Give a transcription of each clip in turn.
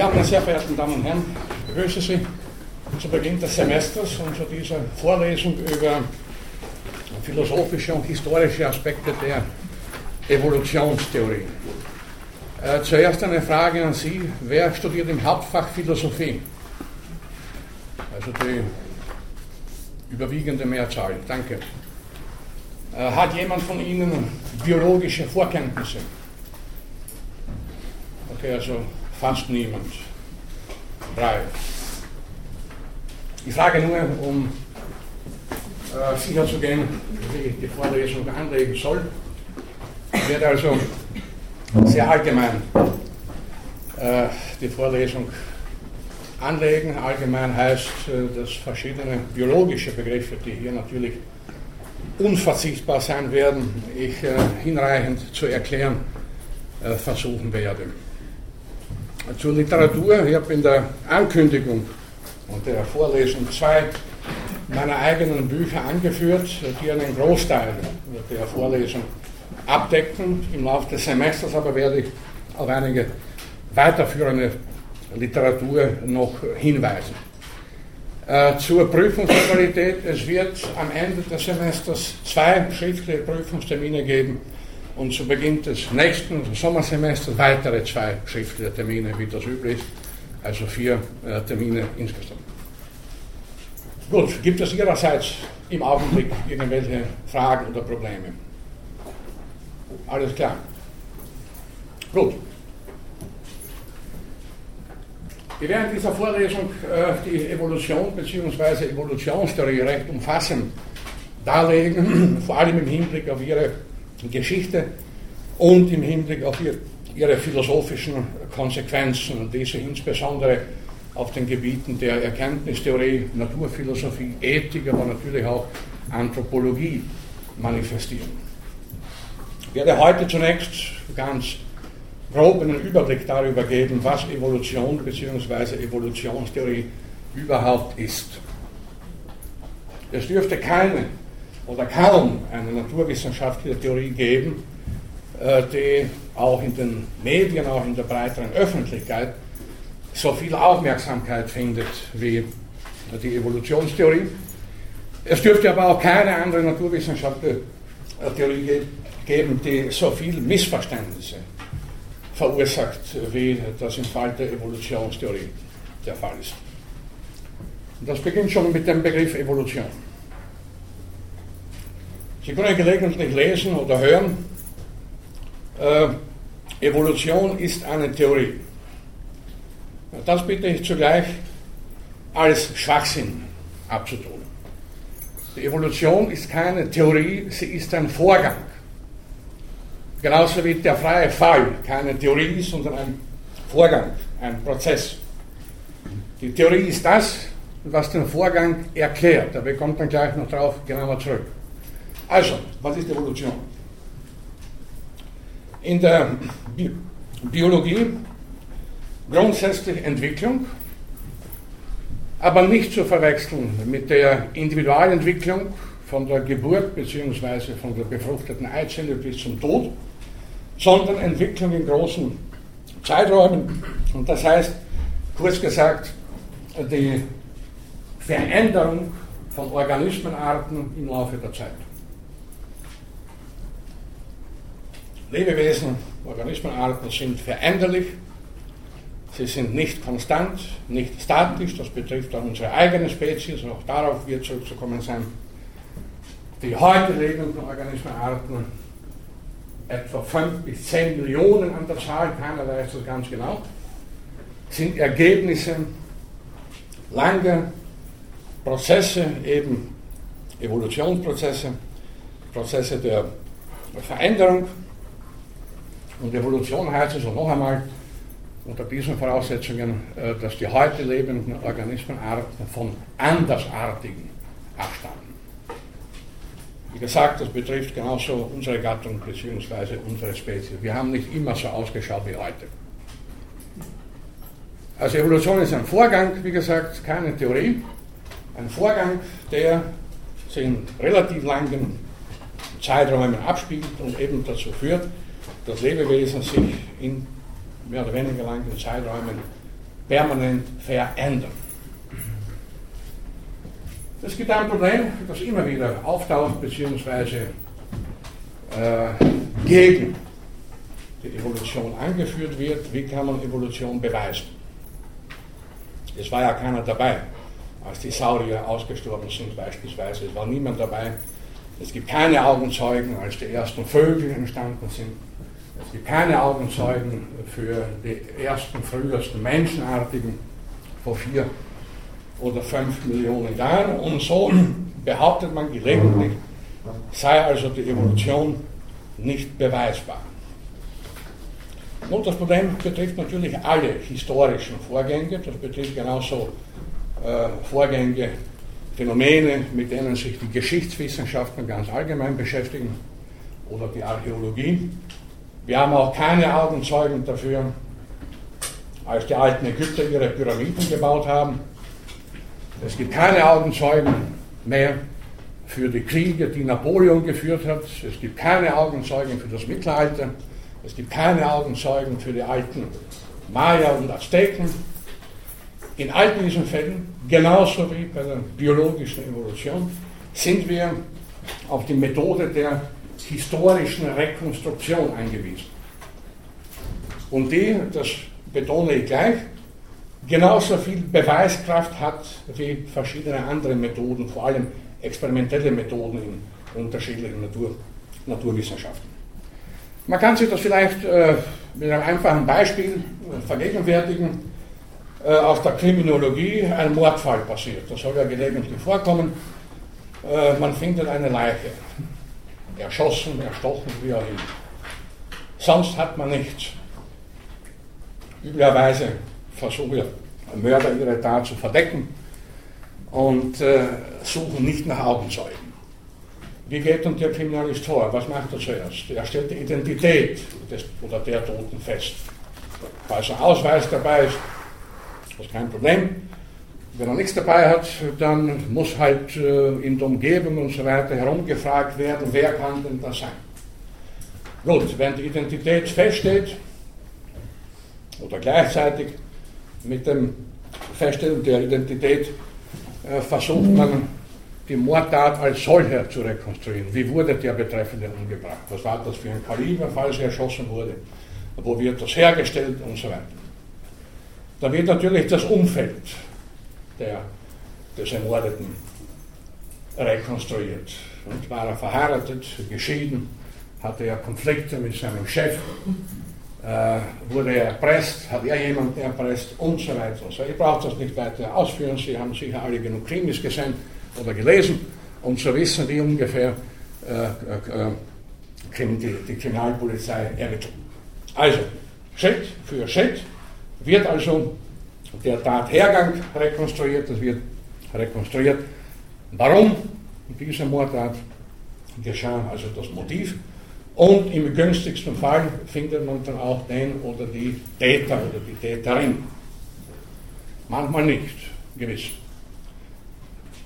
Ja, meine sehr verehrten Damen und Herren, ich begrüße Sie zu Beginn des Semesters und zu dieser Vorlesung über philosophische und historische Aspekte der Evolutionstheorie. Äh, zuerst eine Frage an Sie. Wer studiert im Hauptfach Philosophie? Also die überwiegende Mehrzahl. Danke. Äh, hat jemand von Ihnen biologische Vorkenntnisse? Okay, also fast niemand. Drei. Ich frage nur, um äh, sicherzugehen, wie ich die Vorlesung anlegen soll. Ich werde also sehr allgemein äh, die Vorlesung anlegen. Allgemein heißt, äh, dass verschiedene biologische Begriffe, die hier natürlich unverzichtbar sein werden, ich äh, hinreichend zu erklären äh, versuchen werde. Zur Literatur, ich habe in der Ankündigung und der Vorlesung zwei meiner eigenen Bücher angeführt, die einen Großteil der Vorlesung abdecken. Im Laufe des Semesters aber werde ich auf einige weiterführende Literatur noch hinweisen. Äh, zur Prüfungsmodalität. Es wird am Ende des Semesters zwei schriftliche Prüfungstermine geben und zu Beginn des nächsten Sommersemesters weitere zwei schriftliche Termine, wie das üblich ist. Also vier äh, Termine insgesamt. Gut, gibt es Ihrerseits im Augenblick irgendwelche Fragen oder Probleme? Alles klar. Gut. Wir werden dieser Vorlesung äh, die Evolution bzw. Evolutionstheorie recht umfassend darlegen, vor allem im Hinblick auf ihre Geschichte und im Hinblick auf ihr, ihre philosophischen Konsequenzen und diese insbesondere auf den Gebieten der Erkenntnistheorie, Naturphilosophie, Ethik, aber natürlich auch Anthropologie manifestieren. Ich werde heute zunächst ganz grob einen Überblick darüber geben, was Evolution bzw. Evolutionstheorie überhaupt ist. Es dürfte keine oder kaum eine naturwissenschaftliche Theorie geben, äh, die auch in den Medien, auch in der breiteren Öffentlichkeit so viel Aufmerksamkeit findet wie die Evolutionstheorie. Es dürfte aber auch keine andere naturwissenschaftliche Theorie geben, die so viele Missverständnisse verursacht, wie das im Fall der Evolutionstheorie der Fall ist. Das beginnt schon mit dem Begriff Evolution. Sie können gelegentlich lesen oder hören, äh, Evolution ist eine Theorie. Das bitte ich zugleich als Schwachsinn abzutun. Die Evolution ist keine Theorie, sie ist ein Vorgang. Genauso wie der freie Fall keine Theorie ist, sondern ein Vorgang, ein Prozess. Die Theorie ist das, was den Vorgang erklärt. Da bekommt man gleich noch darauf genauer zurück. Also, was ist Evolution? In der Bi Biologie grundsätzlich Entwicklung, aber nicht zu verwechseln mit der Individualentwicklung von der Geburt bzw. von der befruchteten Eizelle bis zum Tod sondern Entwicklung in großen Zeiträumen. Und das heißt, kurz gesagt, die Veränderung von Organismenarten im Laufe der Zeit. Lebewesen, Organismenarten sind veränderlich, sie sind nicht konstant, nicht statisch, das betrifft auch unsere eigene Spezies, auch darauf wird zurückzukommen sein. Die heute lebenden Organismenarten etwa 5 bis 10 Millionen an der Zahl, keiner weiß das ganz genau, sind Ergebnisse langer Prozesse, eben Evolutionsprozesse, Prozesse der Veränderung. Und Evolution heißt also noch einmal, unter diesen Voraussetzungen, äh, dass die heute lebenden Organismenarten von Andersartigen abstammen. Wie gesagt, das betrifft genauso unsere Gattung bzw. unsere Spezies. Wir haben nicht immer so ausgeschaut wie heute. Also Evolution ist ein Vorgang, wie gesagt, keine Theorie. Ein Vorgang, der sich in relativ langen Zeiträumen abspielt und eben dazu führt, dass Lebewesen sich in mehr oder weniger langen Zeiträumen permanent verändern. Es gibt ein Problem, das immer wieder auftaucht, beziehungsweise äh, gegen die Evolution angeführt wird. Wie kann man Evolution beweisen? Es war ja keiner dabei, als die Saurier ausgestorben sind beispielsweise. Es war niemand dabei. Es gibt keine Augenzeugen, als die ersten Vögel entstanden sind. Es gibt keine Augenzeugen für die ersten, frühesten Menschenartigen vor vier oder fünf Millionen Jahren. Und so behauptet man gelegentlich, sei also die Evolution nicht beweisbar. Und das Problem betrifft natürlich alle historischen Vorgänge, das betrifft genauso äh, Vorgänge, Phänomene, mit denen sich die Geschichtswissenschaften ganz allgemein beschäftigen oder die Archäologie. Wir haben auch keine Augenzeugen dafür, als die alten Ägypter ihre Pyramiden gebaut haben. Es gibt keine Augenzeugen mehr für die Kriege, die Napoleon geführt hat. Es gibt keine Augenzeugen für das Mittelalter. Es gibt keine Augenzeugen für die alten Maya und Azteken. In all diesen Fällen, genauso wie bei der biologischen Evolution, sind wir auf die Methode der historischen Rekonstruktion angewiesen. Und die, das betone ich gleich, genauso viel Beweiskraft hat wie verschiedene andere Methoden, vor allem experimentelle Methoden in unterschiedlichen Natur, Naturwissenschaften. Man kann sich das vielleicht äh, mit einem einfachen Beispiel äh, vergegenwärtigen. Äh, aus der Kriminologie ein Mordfall passiert. Das soll ja gelegentlich vorkommen. Äh, man findet eine Leiche. Erschossen, erstochen, wie auch immer. Sonst hat man nichts. Üblicherweise versuchen Mörder ihre Tat zu verdecken und äh, suchen nicht nach Augenzeugen. Wie geht dann der Kriminalist vor? Was macht er zuerst? Er stellt die Identität des oder der Toten fest. Falls ein Ausweis dabei ist, ist das kein Problem. Wenn er nichts dabei hat, dann muss halt äh, in der Umgebung und so weiter herumgefragt werden, wer kann denn das sein? Gut, wenn die Identität feststeht oder gleichzeitig mit dem Feststellen der Identität äh, versucht man die Mordtat als solcher zu rekonstruieren. Wie wurde der Betreffende umgebracht? Was war das für ein Kaliber, falls er erschossen wurde? Wo wird das hergestellt und so weiter? Da wird natürlich das Umfeld der, des Ermordeten rekonstruiert. Und war er verheiratet, geschieden, hatte er Konflikte mit seinem Chef, äh, wurde er erpresst, hat er jemanden erpresst und so weiter und. Ich brauche das nicht weiter ausführen, Sie haben sicher alle genug Krimis gesehen oder gelesen, um zu wissen, wie ungefähr äh, äh, äh die, die Kriminalpolizei ermittelt. Also, Schritt für Schritt wird also der Tathergang rekonstruiert, es wird rekonstruiert, warum diese Mordtat geschah, also das Motiv. Und im günstigsten Fall findet man dann auch den oder die Täter oder die Täterin. Manchmal nicht, gewiss.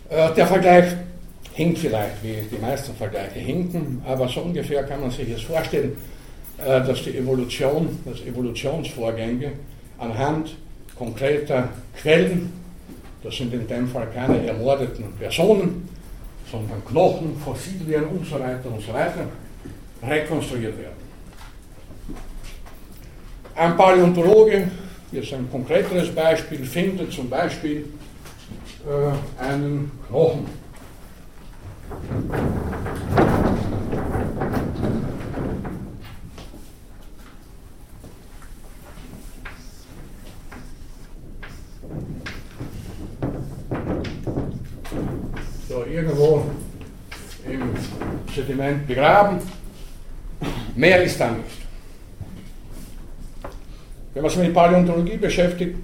Äh, der Vergleich hinkt vielleicht, wie die meisten Vergleiche hinken, aber so ungefähr kann man sich jetzt vorstellen, äh, dass die Evolution, dass Evolutionsvorgänge anhand konkreter Quellen, das sind in dem Fall keine ermordeten Personen, sondern Knochen, Fossilien und so weiter und so weiter, rekonstruiert werden. Ein Paläontologe, jetzt ein konkreteres Beispiel, findet zum Beispiel äh, einen Knochen. So, irgendwo im Sediment begraben. Mehr ist da nicht. Wenn man sich mit Paläontologie beschäftigt,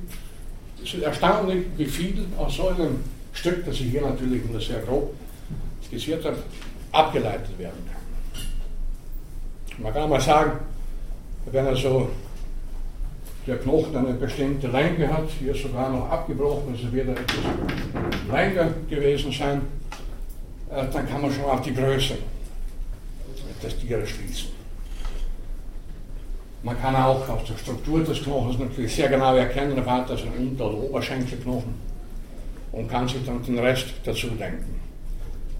es ist erstaunlich, wie viel aus so einem Stück, das ich hier natürlich nur sehr grob skizziert habe, abgeleitet werden kann. Man kann mal sagen, wenn also der Knochen eine bestimmte Länge hat, hier sogar noch abgebrochen, also wird er etwas länger gewesen sein, dann kann man schon auf die Größe des Tieres schließen. Man kann auch aus der Struktur des Knochens natürlich sehr genau erkennen, war das ein Unter- oder Oberschenkelknochen und kann sich dann den Rest dazu denken.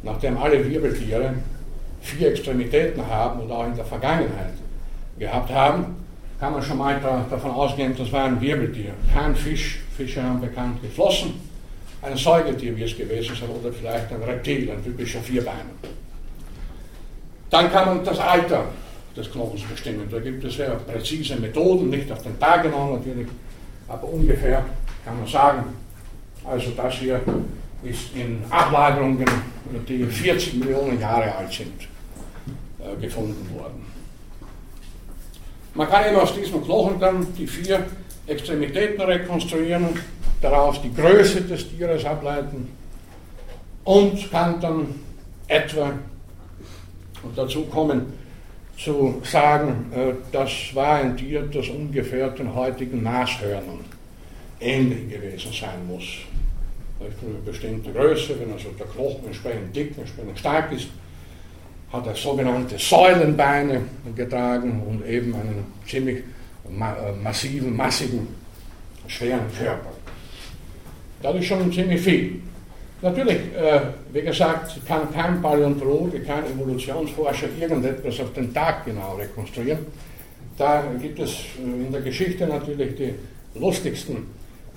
Nachdem alle Wirbeltiere vier Extremitäten haben und auch in der Vergangenheit gehabt haben, kann man schon mal da, davon ausgehen, das war ein Wirbeltier. Kein Fisch, Fische haben bekannt geflossen, ein Säugetier, wie es gewesen sein, oder vielleicht ein Reptil, ein typischer Vierbeiner. Dann kann man das Alter des Knochens bestimmen. Da gibt es sehr präzise Methoden, nicht auf den Tag genau natürlich, aber ungefähr kann man sagen, also das hier ist in Ablagerungen, die 40 Millionen Jahre alt sind, äh, gefunden worden. Man kann eben aus diesem Knochen dann die vier Extremitäten rekonstruieren, daraus die Größe des Tieres ableiten und kann dann etwa und dazu kommen zu sagen, äh, das war ein Tier, das ungefähr den heutigen Nashörnern ähnlich gewesen sein muss. Für eine bestimmte Größe, wenn also der Knochen entsprechend dick, entsprechend stark ist, hat er sogenannte Säulenbeine getragen und eben einen ziemlich äh, massiven, massigen, schweren Körper. Das ist schon ziemlich viel. Natürlich, äh, wie gesagt, kann kein Paläontologe, kein Evolutionsforscher irgendetwas auf den Tag genau rekonstruieren. Da gibt es äh, in der Geschichte natürlich die lustigsten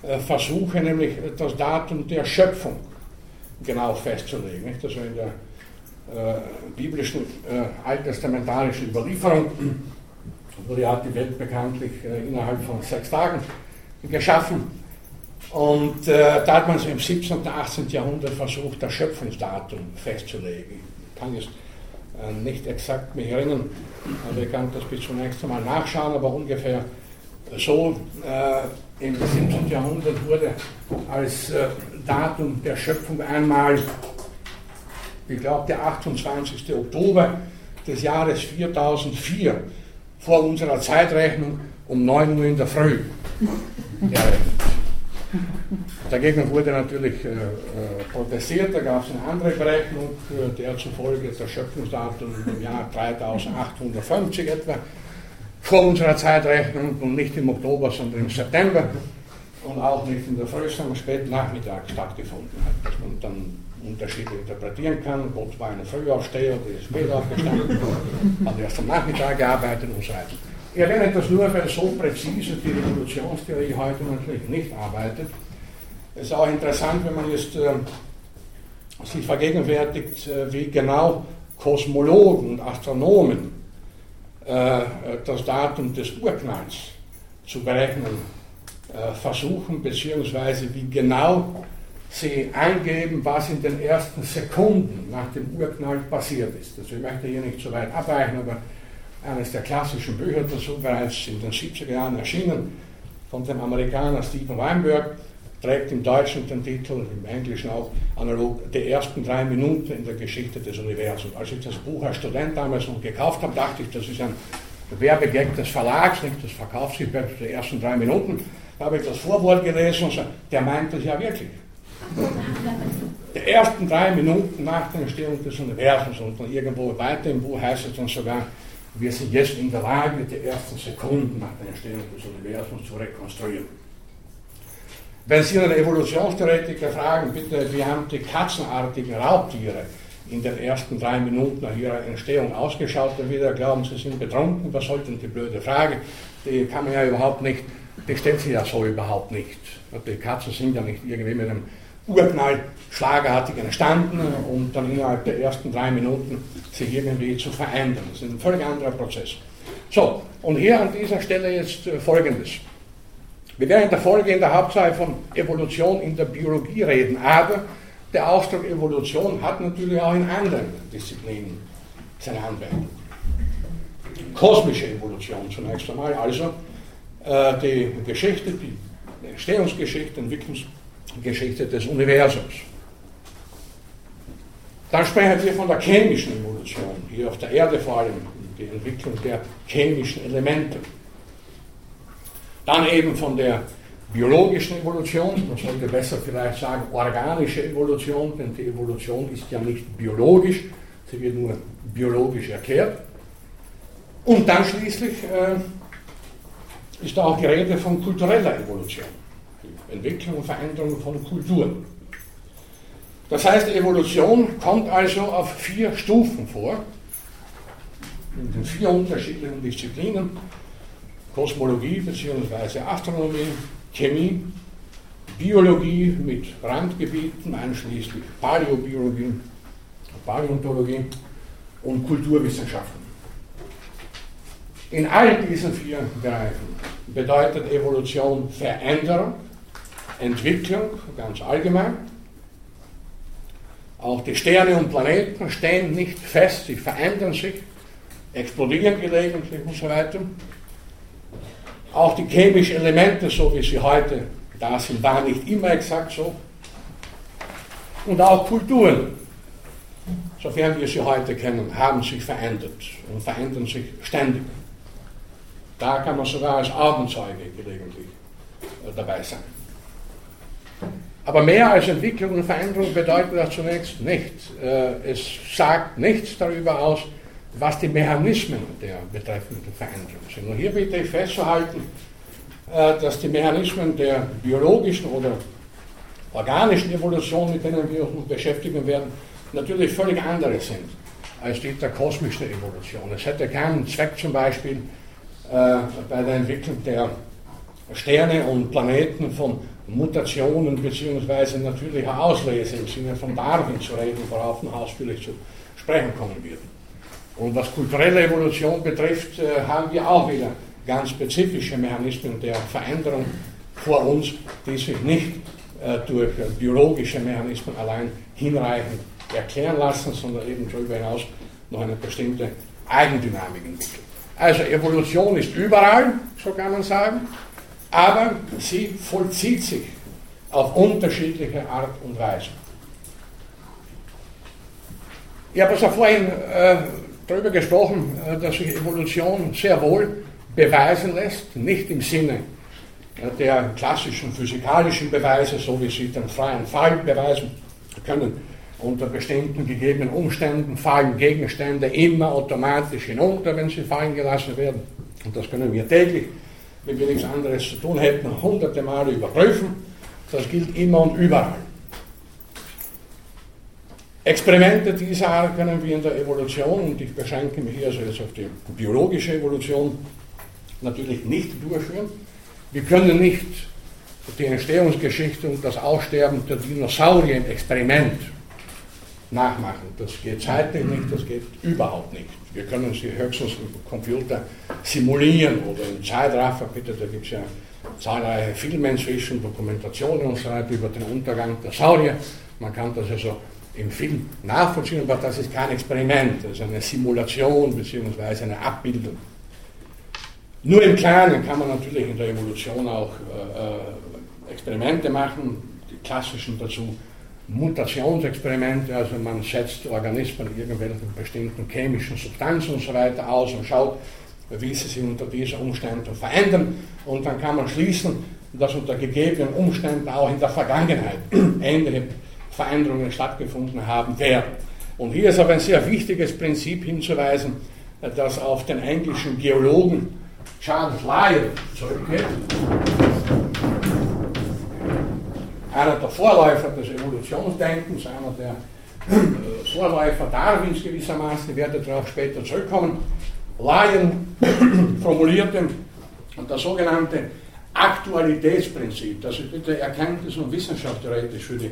äh, Versuche, nämlich das Datum der Schöpfung genau festzulegen. Nicht? Also in der äh, biblischen, äh, alttestamentarischen Überlieferung wurde ja die Welt bekanntlich äh, innerhalb von sechs Tagen geschaffen. Und äh, da hat man so im 17. und 18. Jahrhundert versucht, das Schöpfungsdatum festzulegen. Ich kann jetzt äh, nicht exakt mich erinnern, aber ich kann das bis zunächst einmal nachschauen, aber ungefähr so äh, im 17. Jahrhundert wurde als äh, Datum der Schöpfung einmal, ich glaube, der 28. Oktober des Jahres 4004 vor unserer Zeitrechnung um 9 Uhr in der Früh errechnet. Dagegen wurde natürlich äh, äh, protestiert, da gab es eine andere Berechnung, äh, der zufolge das Schöpfungsdatum im Jahr 3850 etwa vor unserer Zeitrechnung und nicht im Oktober, sondern im September und auch nicht in der Früh, sondern späten Nachmittag stattgefunden hat, dass man dann unterschiedlich interpretieren kann. Gott war eine Frühaufsteher, die ist spät aufgestanden, hat erst am Nachmittag gearbeitet und so weiter. Erwähne das nur, weil so präzise die Evolutionstheorie heute natürlich nicht arbeitet. Es ist auch interessant, wenn man jetzt äh, sich vergegenwärtigt, äh, wie genau Kosmologen und Astronomen äh, das Datum des Urknalls zu berechnen äh, versuchen, beziehungsweise wie genau sie eingeben, was in den ersten Sekunden nach dem Urknall passiert ist. Also ich möchte hier nicht so weit abweichen, aber eines der klassischen Bücher dazu, bereits in den 70er Jahren erschienen, von dem Amerikaner Stephen Weinberg, trägt im Deutschen den Titel, im Englischen auch analog, die ersten drei Minuten in der Geschichte des Universums. Als ich das Buch als Student damals noch gekauft habe, dachte ich, das ist ein Werbegag des Verlags, nicht das Verkaufsgepäck die ersten drei Minuten. Da habe ich das Vorwort gelesen und der meint das ja wirklich. Die ersten drei Minuten nach der Entstehung des Universums und dann irgendwo weiter im Buch heißt es dann sogar, wir sind jetzt in der Lage, die ersten Sekunden nach der Entstehung des Universums zu rekonstruieren. Wenn Sie einen Evolutionstheoretiker fragen, bitte, wie haben die katzenartigen Raubtiere in den ersten drei Minuten nach ihrer Entstehung ausgeschaut, dann wieder glauben, sie sind betrunken, was soll denn die blöde Frage? Die kann man ja überhaupt nicht, die stellt sich ja so überhaupt nicht. Die Katzen sind ja nicht irgendwie mit einem Urknall schlagartig entstanden und dann innerhalb der ersten drei Minuten sich irgendwie zu verändern. Das ist ein völlig anderer Prozess. So, und hier an dieser Stelle jetzt äh, Folgendes. Wir werden in der Folge in der Hauptsache von Evolution in der Biologie reden, aber der Ausdruck Evolution hat natürlich auch in anderen Disziplinen seine Anwendung. Kosmische Evolution zunächst einmal, also äh, die Geschichte, die Entstehungsgeschichte, Entwicklungsgeschichte des Universums. Dann sprechen wir von der chemischen Evolution, hier auf der Erde vor allem, die Entwicklung der chemischen Elemente. Dann eben von der biologischen Evolution, man sollte besser vielleicht sagen organische Evolution, denn die Evolution ist ja nicht biologisch, sie wird nur biologisch erklärt. Und dann schließlich äh, ist auch die Rede von kultureller Evolution, Entwicklung und Veränderung von Kulturen. Das heißt, Evolution kommt also auf vier Stufen vor, in den vier unterschiedlichen Disziplinen, Kosmologie bzw. Astronomie, Chemie, Biologie mit Randgebieten, einschließlich Paläobiologie, Paläontologie und Kulturwissenschaften. In all diesen vier Bereichen bedeutet Evolution Veränderung, Entwicklung ganz allgemein. Auch die Sterne und Planeten stehen nicht fest, sie verändern sich, explodieren gelegentlich und so weiter. Auch die chemischen Elemente, so wie sie heute da sind, waren nicht immer exakt so. Und auch Kulturen, sofern wir sie heute kennen, haben sich verändert und verändern sich ständig. Da kann man sogar als Abendzeuge gelegentlich äh, dabei sein. Aber mehr als Entwicklung und Veränderung bedeutet das zunächst nicht. Äh, es sagt nichts darüber aus, was die Mechanismen der betreffenden Veränderung sind. Und hier bitte ich festzuhalten, äh, dass die Mechanismen der biologischen oder organischen Evolution, mit denen wir uns beschäftigen werden, natürlich völlig andere sind als die der kosmischen Evolution. Es hätte keinen Zweck zum Beispiel äh, bei der Entwicklung der Sterne und Planeten von Mutationen bzw. natürlicher Auslese im Sinne von Darwin zu reden, worauf wir ausführlich zu sprechen kommen werden. Und was kulturelle Evolution betrifft, äh, haben wir auch wieder ganz spezifische Mechanismen der Veränderung vor uns, die sich nicht äh, durch biologische Mechanismen allein hinreichend erklären lassen, sondern eben darüber hinaus noch eine bestimmte Eigendynamik entwickeln. Also Evolution ist überall, so kann man sagen, aber sie vollzieht sich auf unterschiedliche Art und Weise. Ich habe also vorhin äh, darüber gesprochen, äh, dass sich Evolution sehr wohl beweisen lässt, nicht im Sinne äh, der klassischen physikalischen Beweise, so wie sie den freien Fall beweisen können. Unter bestimmten gegebenen Umständen fallen Gegenstände immer automatisch hinunter, wenn sie fallen gelassen werden. Und das können wir täglich, wenn wir nichts anderes zu tun hätten, hunderte Male überprüfen. Das gilt immer und überall. Experimente dieser Art können wir in der Evolution, und ich beschränke mich hier also jetzt auf die biologische Evolution, natürlich nicht durchführen. Wir können nicht die Entstehungsgeschichte und das Aussterben der Dinosaurier im Experiment nachmachen. Das geht zeitlich nicht, das geht überhaupt nicht. Wir können sie höchstens im Computer simulieren oder im Zeitraffer, bitte, da gibt es ja zahlreiche Filme inzwischen, Dokumentationen und so weiter über den Untergang der Saurier. Man kann das also im Film nachvollziehen, aber das ist kein Experiment, das ist eine Simulation bzw. eine Abbildung. Nur im Kleinen kann man natürlich in der Evolution auch äh, äh, Experimente machen, die klassischen dazu Mutationsexperimente, also man setzt Organismen irgendwelchen bestimmten chemischen Substanzen und so weiter aus und schaut, wie sie sich unter diesen Umständen verändern und dann kann man schließen, dass unter gegebenen Umständen auch in der Vergangenheit ähnliche Veränderungen stattgefunden haben werden. Und hier ist aber ein sehr wichtiges Prinzip hinzuweisen, das auf den englischen Geologen Charles Lyell zurückgeht. Einer der Vorläufer des Evolutionsdenkens, einer der äh, Vorläufer Darwins gewissermaßen, ich werde darauf später zurückkommen. Lyell formulierte das sogenannte Aktualitätsprinzip, das ist bitte Erkenntnis- und wissenschaftstheoretisch für die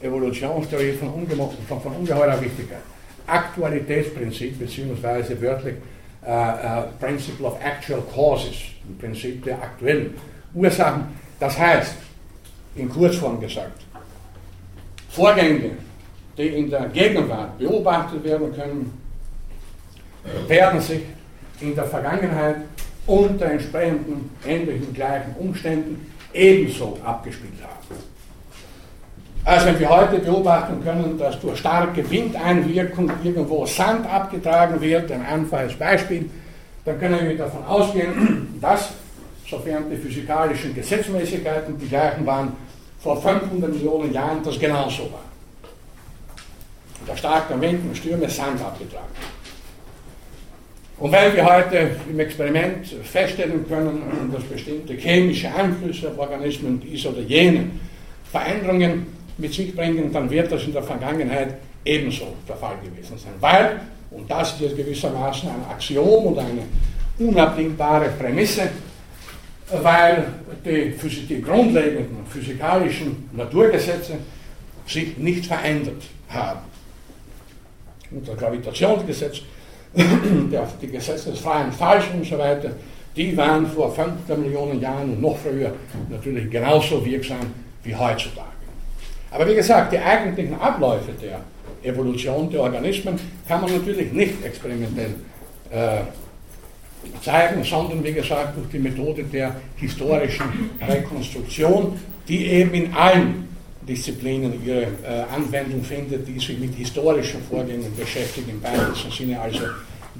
Evolutionstheorie von, von, von ungeheurer Wichtigkeit. Aktualitätsprinzip, beziehungsweise wörtlich uh, uh, Principle of Actual Causes, im Prinzip der aktuellen Ursachen. Das heißt, in Kurzform gesagt, Vorgänge, die in der Gegenwart beobachtet werden können, werden sich in der Vergangenheit unter entsprechenden ähnlichen gleichen Umständen ebenso abgespielt haben. Also wenn wir heute beobachten können, dass durch starke Windeinwirkung irgendwo Sand abgetragen wird, ein einfaches Beispiel, dann können wir davon ausgehen, dass, sofern die physikalischen Gesetzmäßigkeiten die gleichen waren, vor 500 Millionen Jahren das genauso war. Der starke Wind und Stürme Sand abgetragen. Und weil wir heute im Experiment feststellen können, dass bestimmte chemische Einflüsse auf Organismen diese oder jene Veränderungen mit sich bringen, dann wird das in der Vergangenheit ebenso der Fall gewesen sein. Weil, und das ist jetzt gewissermaßen ein Axiom oder eine unabdingbare Prämisse, weil die, die grundlegenden physikalischen Naturgesetze sich nicht verändert haben. Und das Gravitationsgesetz, die Gesetze des freien Falls und so weiter, die waren vor 15 Millionen Jahren und noch früher natürlich genauso wirksam wie heutzutage. Aber wie gesagt, die eigentlichen Abläufe der Evolution der Organismen kann man natürlich nicht experimentell äh, zeigen, sondern wie gesagt durch die Methode der historischen Rekonstruktion, die eben in allen Disziplinen ihre äh, Anwendung findet, die sich mit historischen Vorgängen beschäftigen, im weitesten Sinne also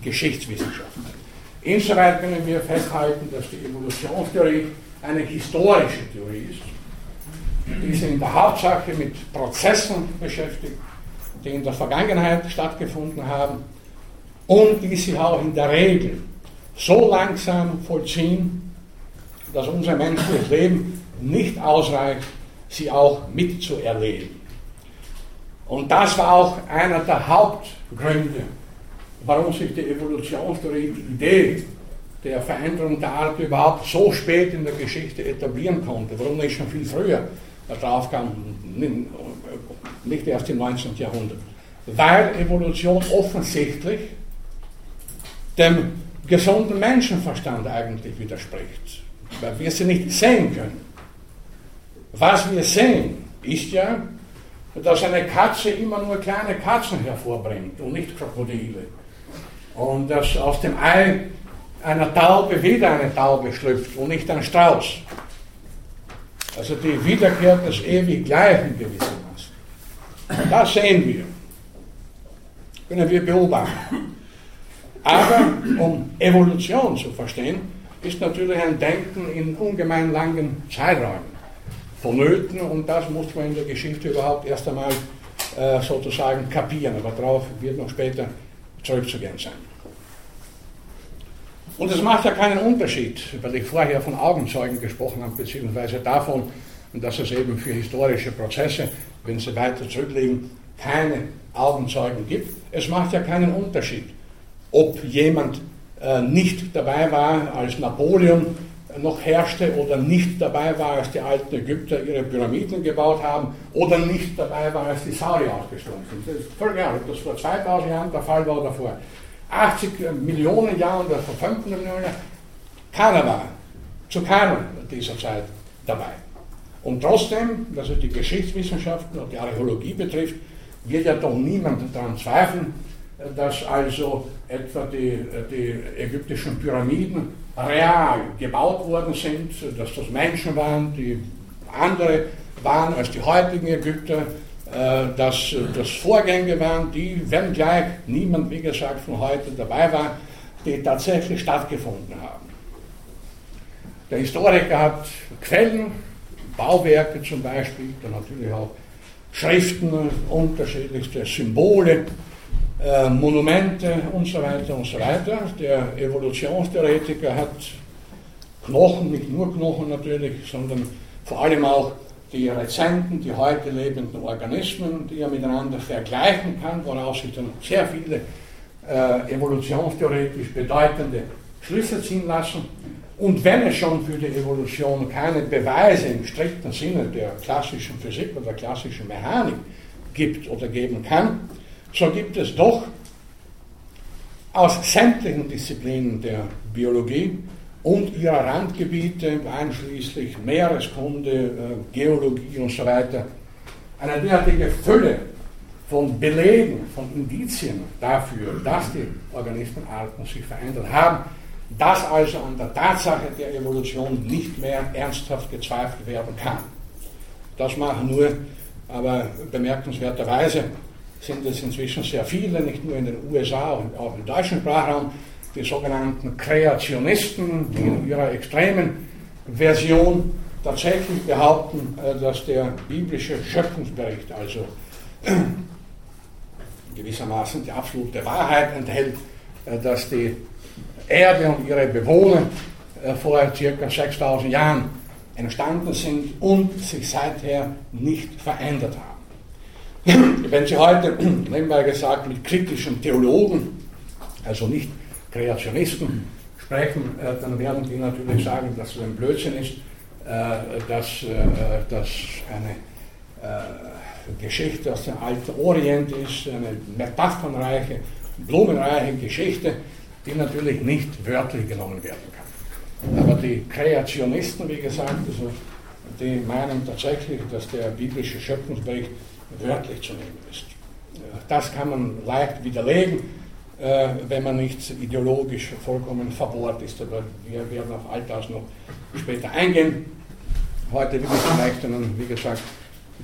Geschichtswissenschaften. Insoweit können wir festhalten, dass die Evolutionstheorie eine historische Theorie ist, die sich in der Hauptsache mit Prozessen beschäftigt, die in der Vergangenheit stattgefunden haben und die sich auch in der Regel so langsam vollziehen, dass unser menschliches Leben nicht ausreicht, sie auch mitzuerleben. Und das war auch einer der Hauptgründe, warum sich die Evolutionstheorie, die Idee der Veränderung der Art überhaupt so spät in der Geschichte etablieren konnte, warum nicht schon viel früher darauf kam, nicht erst im 19. Jahrhundert. Weil Evolution offensichtlich dem gesunden Menschenverstand eigentlich widerspricht, weil wir sie nicht sehen können. Was wir sehen, ist ja, dass eine Katze immer nur kleine Katzen hervorbringt und nicht Krokodile. Und dass aus dem Ei einer Taube wieder eine Taube schlüpft und nicht ein Strauß. Also die Wiederkehr des ewig Gleichen gewissermaßen. Das sehen wir. Können wir beobachten. Aber um Evolution zu verstehen, ist natürlich ein Denken in ungemein langen Zeiträumen vonnöten und das muss man in der Geschichte überhaupt erst einmal äh, sozusagen kapieren, aber darauf wird noch später zurückzugehen sein. Und es macht ja keinen Unterschied, weil ich vorher von Augenzeugen gesprochen habe, beziehungsweise davon, dass es eben für historische Prozesse, wenn sie weiter zurückliegen, keine Augenzeugen gibt. Es macht ja keinen Unterschied, ob jemand äh, nicht dabei war, als Napoleon noch herrschte oder nicht dabei war, als die alten Ägypter ihre Pyramiden gebaut haben oder nicht dabei war, als die Saudi ausgestorben sind. Das ist völlig egal, ob das vor 2000 Jahren der Fall war oder vor 80 Millionen Jahren oder vor 500 Millionen Jahren. Keiner war zu keiner dieser Zeit dabei. Und trotzdem, was die Geschichtswissenschaften und die Archäologie betrifft, wird ja doch niemand daran zweifeln, dass also etwa die, die ägyptischen Pyramiden real gebaut worden sind, dass das Menschen waren, die andere waren als die heutigen Ägypter, äh, dass das Vorgänge waren, die, wenn gleich niemand, wie gesagt, von heute dabei war, die tatsächlich stattgefunden haben. Der Historiker hat Quellen, Bauwerke zum Beispiel, dann natürlich auch Schriften, unterschiedlichste Symbole, äh, Monumente und so weiter und so weiter. Der Evolutionstheoretiker hat Knochen, nicht nur Knochen natürlich, sondern vor allem auch die rezenten, die heute lebenden Organismen, die er miteinander vergleichen kann, woraus sich dann sehr viele äh, evolutionstheoretisch bedeutende Schlüsse ziehen lassen. Und wenn es schon für die Evolution keine Beweise im strikten Sinne der klassischen Physik oder der klassischen Mechanik gibt oder geben kann, so gibt es doch aus sämtlichen Disziplinen der Biologie und ihrer Randgebiete, einschließlich Meereskunde, äh, Geologie und so weiter, eine derartige Fülle von Belegen, von Indizien dafür, dass die Organismenarten sich verändert haben, dass also an der Tatsache der Evolution nicht mehr ernsthaft gezweifelt werden kann. Das machen nur, aber bemerkenswerterweise, sind es inzwischen sehr viele, nicht nur in den USA, auch im deutschen Sprachraum, die sogenannten Kreationisten, die in ihrer extremen Version tatsächlich behaupten, äh, dass der biblische Schöpfungsbericht also gewissermaßen die absolute Wahrheit enthält, äh, dass die Erde und ihre Bewohner vor ca. 6000 Jahren entstanden sind und sich seither nicht verändert haben. Wenn Sie heute, nebenbei gesagt, mit kritischen Theologen, also nicht Kreationisten, sprechen, äh, dann werden die natürlich sagen, dass es ein Blödsinn ist, dass das eine Geschichte aus dem alten Orient ist, eine metaphernreiche, blumenreiche Geschichte, die natürlich nicht wörtlich genommen werden kann. Aber die Kreationisten, wie gesagt, also die meinen tatsächlich, dass der biblische Schöpfungsbericht wörtlich zu nehmen ist. Das kann man leicht widerlegen, äh, wenn man nicht ideologisch vollkommen verbohrt ist. Aber wir werden auf all das noch später eingehen. Heute will ich vielleicht einen, wie gesagt,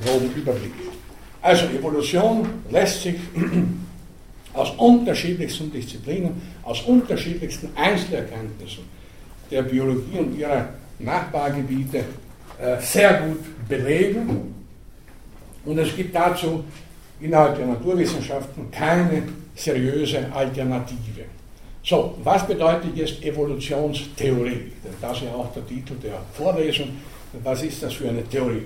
groben Überblick. Also Evolution lässt sich aus unterschiedlichsten Disziplinen, aus unterschiedlichsten Einzelerkenntnissen der Biologie und ihrer Nachbargebiete äh, sehr gut belegen. Und es gibt dazu innerhalb der Naturwissenschaften keine seriöse Alternative. So, was bedeutet jetzt Evolutionstheorie? Das ist ja auch der Titel der Vorlesung. Was ist das für eine Theorie?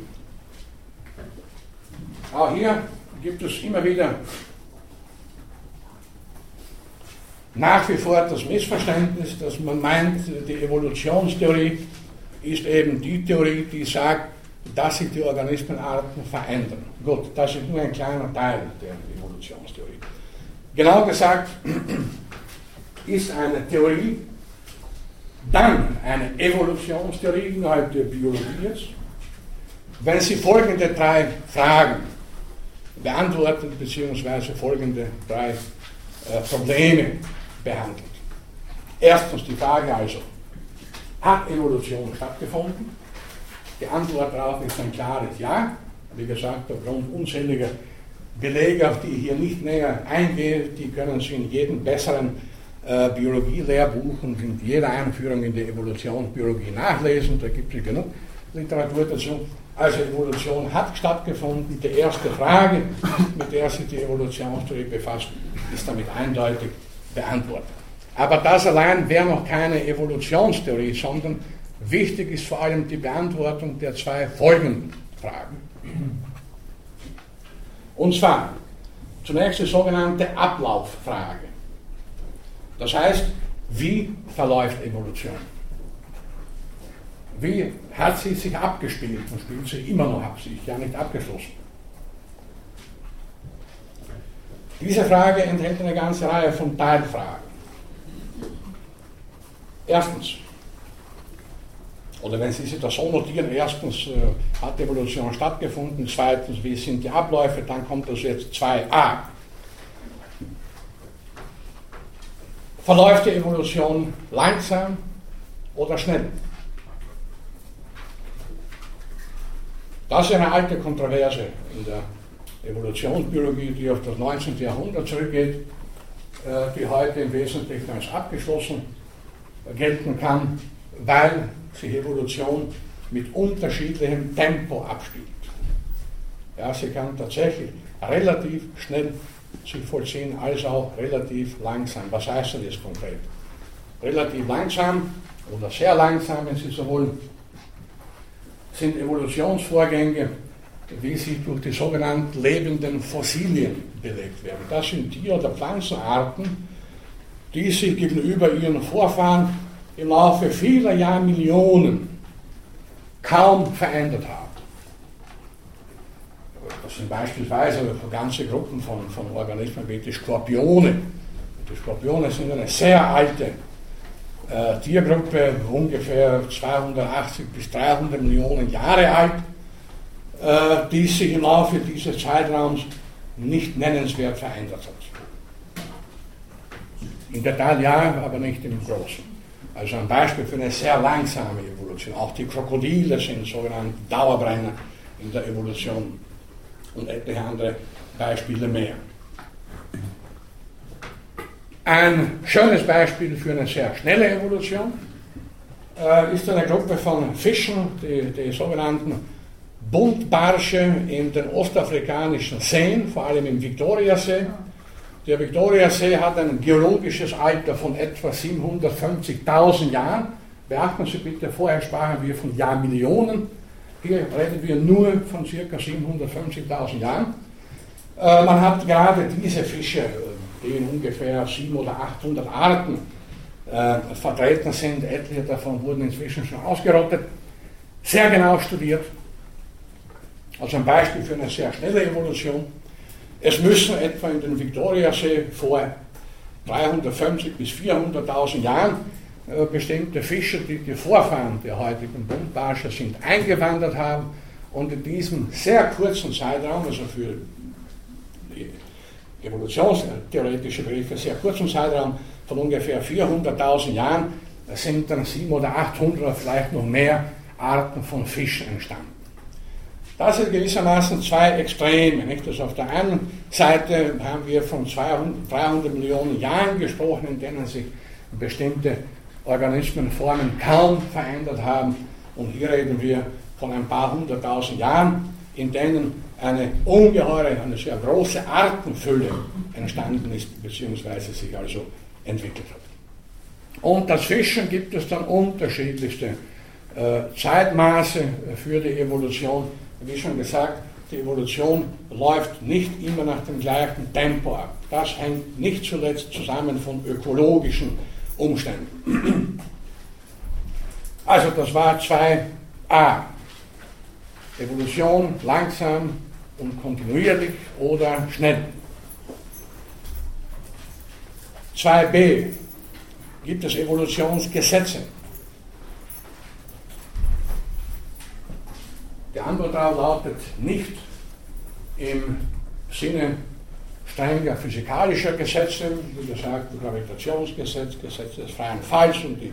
Auch hier gibt es immer wieder nach wie vor das Missverständnis, dass man meint, die Evolutionstheorie ist eben die Theorie, die sagt, dass sich die Organismenarten verändern. Gut, das ist nur ein kleiner Teil der Evolutionstheorie. Genau gesagt ist eine Theorie dann eine Evolutionstheorie innerhalb der Biologie ist, wenn sie folgende drei Fragen beantwortet bzw. folgende drei äh, Probleme behandelt. Erstens die Frage also, hat Evolution stattgefunden? Die Antwort darauf ist ein klares Ja. Wie gesagt, aufgrund unzähliger Belege, auf die ich hier nicht näher eingehe, die können Sie in jedem besseren äh, Biologielehrbuch und in jeder Einführung in die Evolutionsbiologie nachlesen. Da gibt es genug Literatur dazu. Also Evolution hat stattgefunden. Die erste Frage, mit der sich die Evolutionstheorie befasst, ist damit eindeutig beantwortet. Aber das allein wäre noch keine Evolutionstheorie, sondern wichtig ist vor allem die Beantwortung der zwei folgenden Fragen. Und zwar zunächst die sogenannte Ablauffrage. Das heißt, wie verläuft Evolution? Wie hat sie sich abgespielt und spielt sie immer noch ab, sie ist ja nicht abgeschlossen. Diese Frage enthält eine ganze Reihe von Teilfragen. Erstens, oder wenn Sie sich das so notieren, erstens äh, hat Evolution stattgefunden, zweitens, wie sind die Abläufe, dann kommt das jetzt 2a. Verläuft die Evolution langsam oder schnell? Das ist eine alte Kontroverse in der Evolutionsbiologie, die auf das 19. Jahrhundert zurückgeht, äh, die heute im Wesentlichen als abgeschlossen gelten kann, weil sich Evolution mit unterschiedlichem Tempo abspielt. Ja, sie kann tatsächlich relativ schnell sich vollziehen, als auch relativ langsam. Was heißt denn das konkret? Relativ langsam oder sehr langsam, wenn Sie so wollen, sind Evolutionsvorgänge, wie sie durch die sogenannten lebenden Fossilien belegt werden. Das sind Tier- oder Pflanzenarten, die sich gegenüber ihren Vorfahren im Laufe vieler Jahrmillionen kaum verändert haben. Das sind beispielsweise ganze Gruppen von, von Organismen wie die Skorpione. Die Skorpione sind eine sehr alte äh, Tiergruppe, ungefähr 280 bis 300 Millionen Jahre alt, äh, die sich im Laufe dieses Zeitraums nicht nennenswert verändert hat. In der Tat ja, aber nicht im Großen. Also ein Beispiel für eine sehr langsame Evolution. Auch die Krokodile sind sogenannte Dauerbrenner in der Evolution und etliche andere Beispiele mehr. Ein schönes Beispiel für eine sehr schnelle Evolution äh, ist eine Gruppe von Fischen, die, die sogenannten Buntbarsche in den ostafrikanischen Seen, vor allem im Viktoriasee. Der Viktoriasee hat ein geologisches Alter von etwa 750.000 Jahren. Beachten Sie bitte, vorher sprachen wir von Jahrmillionen. Hier reden wir nur von ca. 750.000 Jahren. Äh, man hat gerade diese Fische, die in ungefähr 700 oder 800 Arten äh, vertreten sind, etliche davon wurden inzwischen schon ausgerottet, sehr genau studiert. Also ein Beispiel für eine sehr schnelle Evolution. Es müssen etwa in den Viktoriasee vor 350 bis 400.000 Jahren äh, bestimmte Fische, die die Vorfahren der heutigen Buntbarsche sind, eingewandert haben und in diesem sehr kurzen Zeitraum, also für die evolutionstheoretische Begriffe sehr kurzen Zeitraum von ungefähr 400.000 Jahren, sind dann 700 oder 800 oder vielleicht noch mehr Arten von Fischen entstanden. Das sind gewissermaßen zwei Extreme. Nicht? Also auf der einen Seite haben wir von 200, 300 Millionen Jahren gesprochen, in denen sich bestimmte Organismenformen kaum verändert haben. Und hier reden wir von ein paar hunderttausend Jahren, in denen eine ungeheure, eine sehr große Artenfülle entstanden ist, beziehungsweise sich also entwickelt hat. Und das Fischen gibt es dann unterschiedlichste äh, Zeitmaße für die Evolution wie schon gesagt, die Evolution läuft nicht immer nach dem gleichen Tempo ab. Das hängt nicht zuletzt zusammen von ökologischen Umständen. Also das war 2a. Evolution langsam und kontinuierlich oder schnell. 2b. Gibt es Evolutionsgesetze? Die Antwort darauf lautet nicht im Sinne strenger physikalischer Gesetze, wie gesagt, Gravitationsgesetz, Gesetze des freien Falls und die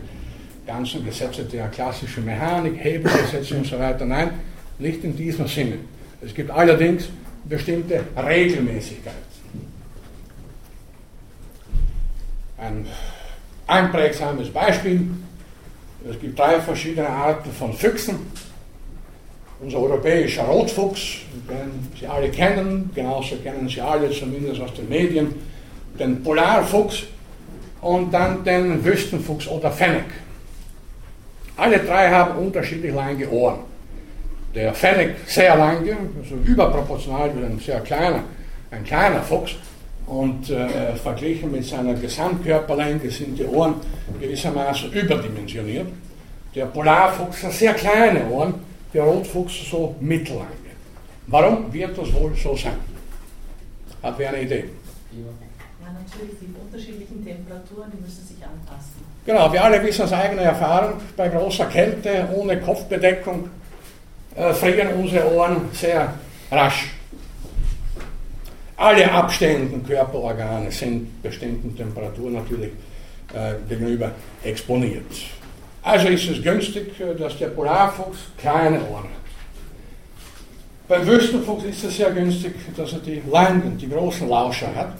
ganzen Gesetze der klassischen Mechanik, Hebelgesetze und so weiter. Nein, nicht in diesem Sinne. Es gibt allerdings bestimmte Regelmäßigkeiten. Ein einprägsames Beispiel. Es gibt drei verschiedene Arten von Füchsen unser europäischer Rotfuchs, den Sie alle kennen, genauso kennen Sie alle zumindest aus den Medien, den Polarfuchs und dann den Wüstenfuchs oder Fennec. Alle drei haben unterschiedlich lange Ohren. Der Fennec sehr lange, also überproportional wie ein sehr kleiner, ein kleiner Fuchs. Und äh, verglichen mit seiner Gesamtkörperlänge sind die Ohren gewissermaßen überdimensioniert. Der Polarfuchs hat sehr kleine Ohren, der Rotfuchs so mittellange. Warum wird das wohl so sein? Hat wer eine Idee? Ja, natürlich, die unterschiedlichen Temperaturen, die müssen sich anpassen. Genau, wir alle wissen aus eigener Erfahrung, bei großer Kälte, ohne Kopfbedeckung, äh, frieren unsere Ohren sehr rasch. Alle abstehenden Körperorgane sind bestimmten Temperaturen natürlich äh, gegenüber exponiert. Also ist es günstig, äh, dass der Polarfuchs kleine Ohren hat. Beim Wüstenfuchs ist es sehr günstig, dass er die langen, die großen Lauscher hat,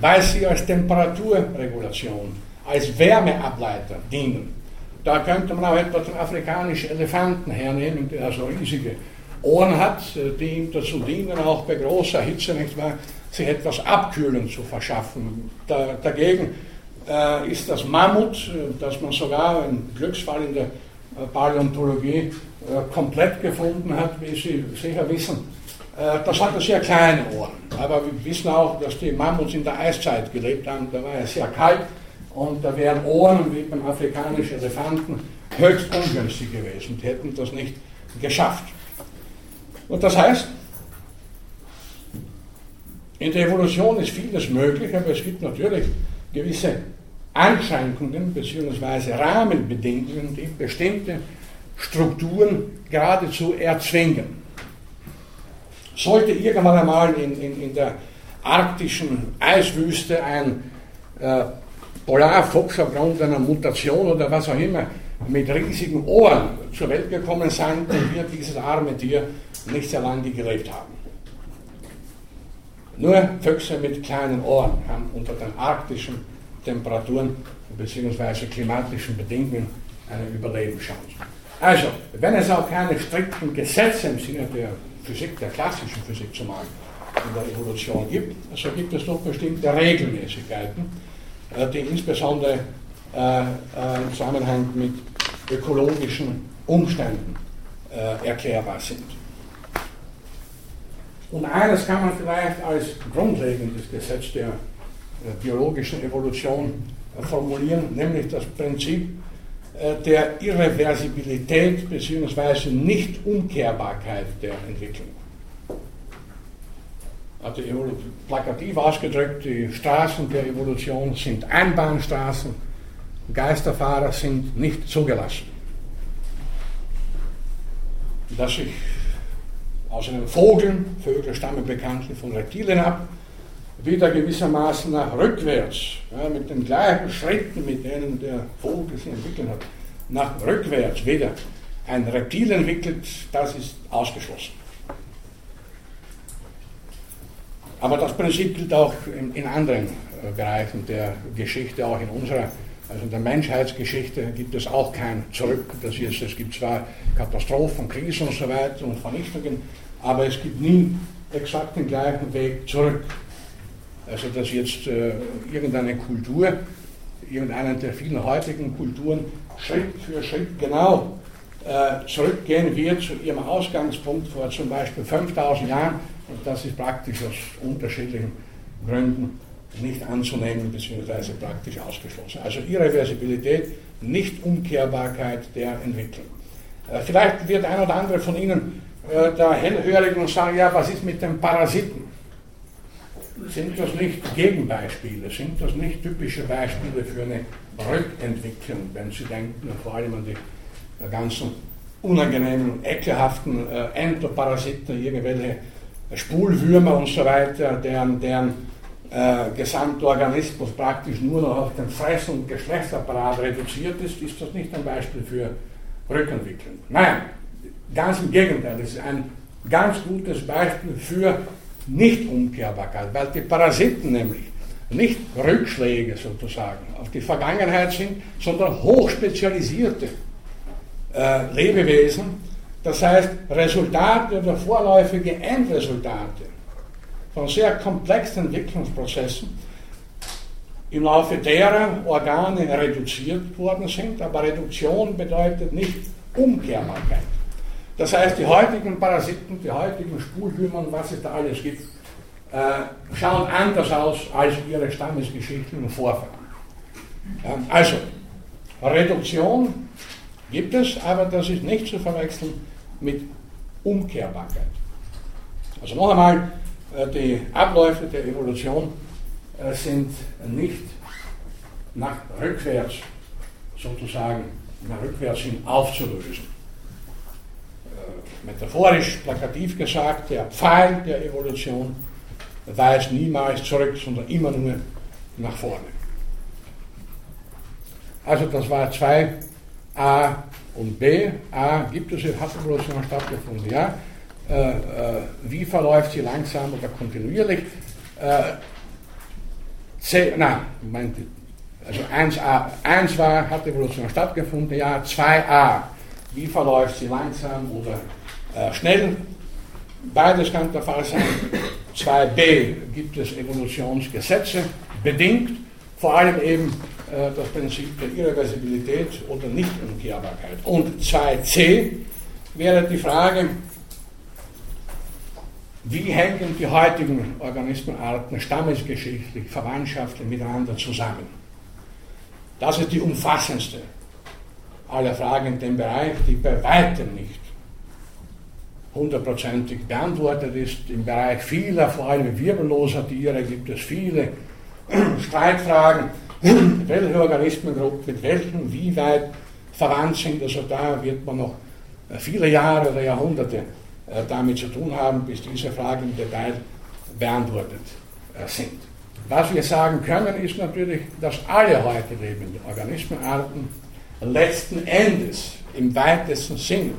weil sie als Temperaturregulation, als Wärmeableiter dienen. Da könnte man auch etwa den afrikanischen Elefanten hernehmen, der so riesige Ohren hat, äh, die ihm dazu dienen, auch bei großer Hitze, nicht wahr, sich etwas Abkühlen zu verschaffen. Da, dagegen äh, ist das Mammut, äh, das man sogar, ein Glücksfall in der äh, Paläontologie, äh, komplett gefunden hat, wie Sie sicher wissen. Das hatte sehr kleine Ohren. Aber wir wissen auch, dass die Mammuts in der Eiszeit gelebt haben. Da war es sehr kalt und da wären Ohren, wie beim afrikanischen Elefanten, höchst ungünstig gewesen. Die hätten das nicht geschafft. Und das heißt, in der Evolution ist vieles möglich, aber es gibt natürlich gewisse Einschränkungen bzw. Rahmenbedingungen, die bestimmte Strukturen geradezu erzwingen. Sollte irgendwann einmal in, in, in der arktischen Eiswüste ein äh, Polarfuchs aufgrund einer Mutation oder was auch immer mit riesigen Ohren zur Welt gekommen sein, dann wird dieses arme Tier nicht sehr lange gelebt haben. Nur Füchse mit kleinen Ohren haben unter den arktischen Temperaturen bzw. klimatischen Bedingungen eine Überlebenschance. Also, wenn es auch keine strikten Gesetze im Sinne der Physik, der klassischen Physik zumal, in der Evolution gibt, so gibt es doch bestimmte Regelmäßigkeiten, äh, die insbesondere äh, im Zusammenhang mit ökologischen Umständen erklärbar sind. Und eines kann man vielleicht als grundlegendes Gesetz der biologischen Evolution formulieren, nämlich das Prinzip der Irreversibilität bzw. Nichtumkehrbarkeit der Entwicklung also plakativ ausgedrückt, die Straßen der Evolution sind Einbahnstraßen, Geisterfahrer sind nicht zugelassen. Dass sich aus einem Vogeln, Vögel stammen bekanntlich von Reptilien ab, wieder gewissermaßen nach rückwärts, ja, mit den gleichen Schritten, mit denen der Vogel sich entwickelt hat, nach rückwärts wieder ein Reptil entwickelt, das ist ausgeschlossen. Aber das Prinzip gilt auch in, in anderen äh, Bereichen der Geschichte, auch in unserer, also in der Menschheitsgeschichte gibt es auch kein Zurück. Das ist, es gibt zwar Katastrophen, Krisen und so weiter und Vernichtungen, aber es gibt nie exakt den gleichen Weg zurück. Also dass jetzt äh, irgendeine Kultur, irgendeine der vielen heutigen Kulturen Schritt für Schritt genau äh, zurückgehen wird zu ihrem Ausgangspunkt vor zum Beispiel 5000 Jahren, und das ist praktisch aus unterschiedlichen Gründen nicht anzunehmen bzw. praktisch ausgeschlossen. Also Irreversibilität, Nichtumkehrbarkeit der Entwicklung. Äh, vielleicht wird ein oder andere von Ihnen äh, da hellhörig und sagen, ja, was ist mit den Parasiten? Sind das nicht Gegenbeispiele? Sind das nicht typische Beispiele für eine Rückentwicklung, wenn Sie denken vor allem an die ganzen unangenehmen ekelhaften äh, Entoparasiten, irgendwelche Spulwürmer und so weiter, deren, deren äh, Gesamtorganismus praktisch nur noch auf den Fress- und Geschlechtsapparat reduziert ist, ist das nicht ein Beispiel für Rückentwicklung. Nein, ganz im Gegenteil, es ist ein ganz gutes Beispiel für Nichtumkehrbarkeit, weil die Parasiten nämlich nicht Rückschläge sozusagen auf die Vergangenheit sind, sondern hochspezialisierte äh, Lebewesen, das heißt, Resultate oder vorläufige Endresultate von sehr komplexen Entwicklungsprozessen im Laufe derer Organe reduziert worden sind, aber Reduktion bedeutet nicht Umkehrbarkeit. Das heißt, die heutigen Parasiten, die heutigen Spulwürmer und was es da alles gibt, äh, schauen anders aus als ihre stammesgeschichtlichen Vorfahren. Ähm, also, Reduktion gibt es, aber das ist nicht zu verwechseln mit Umkehrbarkeit. Also noch einmal, die Abläufe der Evolution äh, sind nicht nach rückwärts sozusagen, nach rückwärts hin aufzulösen. Äh, metaphorisch, plakativ gesagt, der Pfeil der Evolution weist niemals zurück, sondern immer nur nach vorne. Also das war zwei A und B. A, gibt es, hat Evolution stattgefunden? Ja. Äh, wie verläuft sie langsam oder kontinuierlich? Äh, C, na, Moment, also 1a, 1 war, hat Evolution stattgefunden, ja, 2a, wie verläuft sie langsam oder schnell? Beides kann der Fall sein. 2b gibt es Evolutionsgesetze, bedingt, vor allem eben äh, das Prinzip der Irreversibilität oder Nichtumkehrbarkeit. Und 2c wäre die Frage, wie hängen die heutigen Organismenarten stammesgeschichtlich, verwandtschaftlich miteinander zusammen? Das ist die umfassendste aller Fragen in dem Bereich, die bei weitem nicht hundertprozentig beantwortet ist. Im Bereich vieler, vor allem wirbelloser Tiere, gibt es viele Streitfragen welche Organismengruppen mit welchen wie weit verwandt sind. Also da wird man noch viele Jahre oder Jahrhunderte damit zu tun haben, bis diese Fragen im Detail beantwortet äh, sind. Was wir sagen können, ist natürlich, dass alle heute lebenden Organismenarten letzten Endes im weitesten Sinn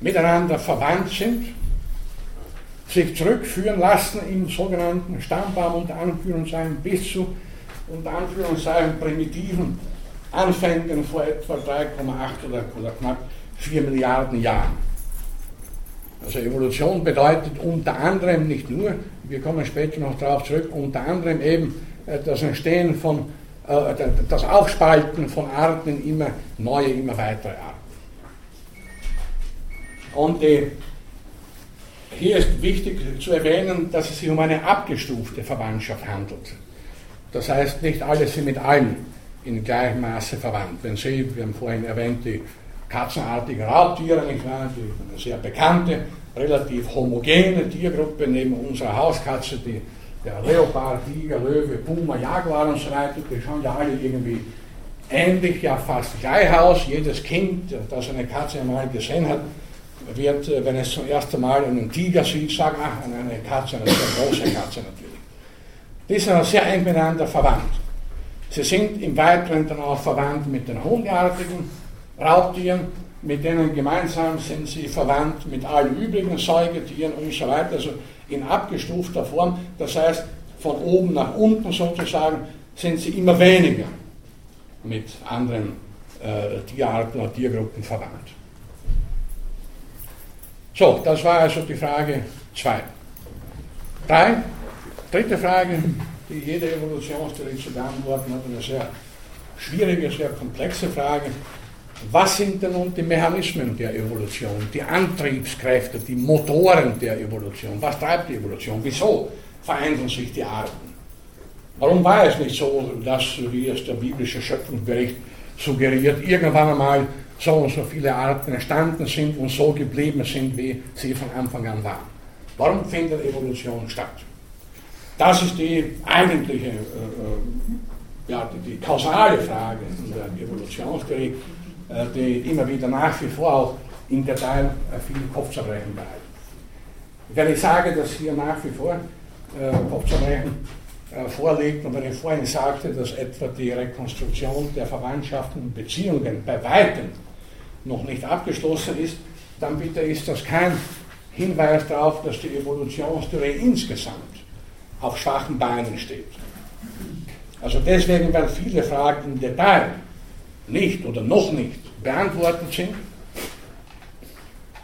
miteinander verwandt sind, sich zurückführen lassen im sogenannten Stammbaum unter Anführungszeichen bis zu unter Anführungszeichen primitiven Anfängen vor etwa 3,8 oder, oder knapp 4 Milliarden Jahren. Also Evolution bedeutet unter anderem nicht nur wir kommen später noch darauf zurück, unter anderem eben äh, das Entstehen von, äh, das Aufspalten von Arten in immer neue, immer weitere Arten. Und die, hier ist wichtig zu erwähnen, dass es sich um eine abgestufte Verwandtschaft handelt. Das heißt, nicht alle sind mit allen in gleichem Maße verwandt. Wenn Sie, wir haben vorhin erwähnt, die katzenartigen Raubtiere, nicht wahr, die, eine sehr bekannte, relativ homogene Tiergruppe neben unserer Hauskatze, die, der Leopard, Tiger, Löwe, Puma, Jaguar und so weiter, die schauen ja alle irgendwie ähnlich, ja fast gleich aus. Jedes Kind, das eine Katze einmal gesehen hat, wird, wenn es zum ersten Mal einen Tiger sieht, sagen, ach, eine Katze, eine sehr große Katze natürlich. Die sind sehr eng miteinander verwandt. Sie sind im Weiteren dann auch verwandt mit den hundeartigen Raubtieren, mit denen gemeinsam sind sie verwandt mit allen übrigen Säugetieren und so weiter, also in abgestufter Form. Das heißt, von oben nach unten sozusagen sind sie immer weniger mit anderen äh, Tierarten oder Tiergruppen verwandt. So, das war also die Frage 2. 3. Dritte Frage, die jede Evolutionstheorie zu beantworten hat, eine sehr schwierige, sehr komplexe Frage. Was sind denn nun die Mechanismen der Evolution, die Antriebskräfte, die Motoren der Evolution? Was treibt die Evolution? Wieso verändern sich die Arten? Warum war es nicht so, dass, wie es der biblische Schöpfungsbericht suggeriert, irgendwann einmal so und so viele Arten entstanden sind und so geblieben sind, wie sie von Anfang an waren? Warum findet Evolution statt? Das ist die eigentliche, äh, äh, ja, die, die, kausale Frage in der Evolutionstheorie, die immer wieder nach wie vor auch im Detail äh, viel Kopfzerbrechen bereitet. Wenn ich sage, dass hier nach wie vor äh, Kopfzerbrechen äh, vorliegt und wenn ich vorhin sagte, dass etwa die Rekonstruktion der Verwandtschaften und Beziehungen bei weitem noch nicht abgeschlossen ist, dann bitte ist das kein Hinweis darauf, dass die Evolutionstheorie insgesamt auf schwachen Beinen steht. Also deswegen, weil viele Fragen im Detail nicht oder noch nicht beantwortet sind,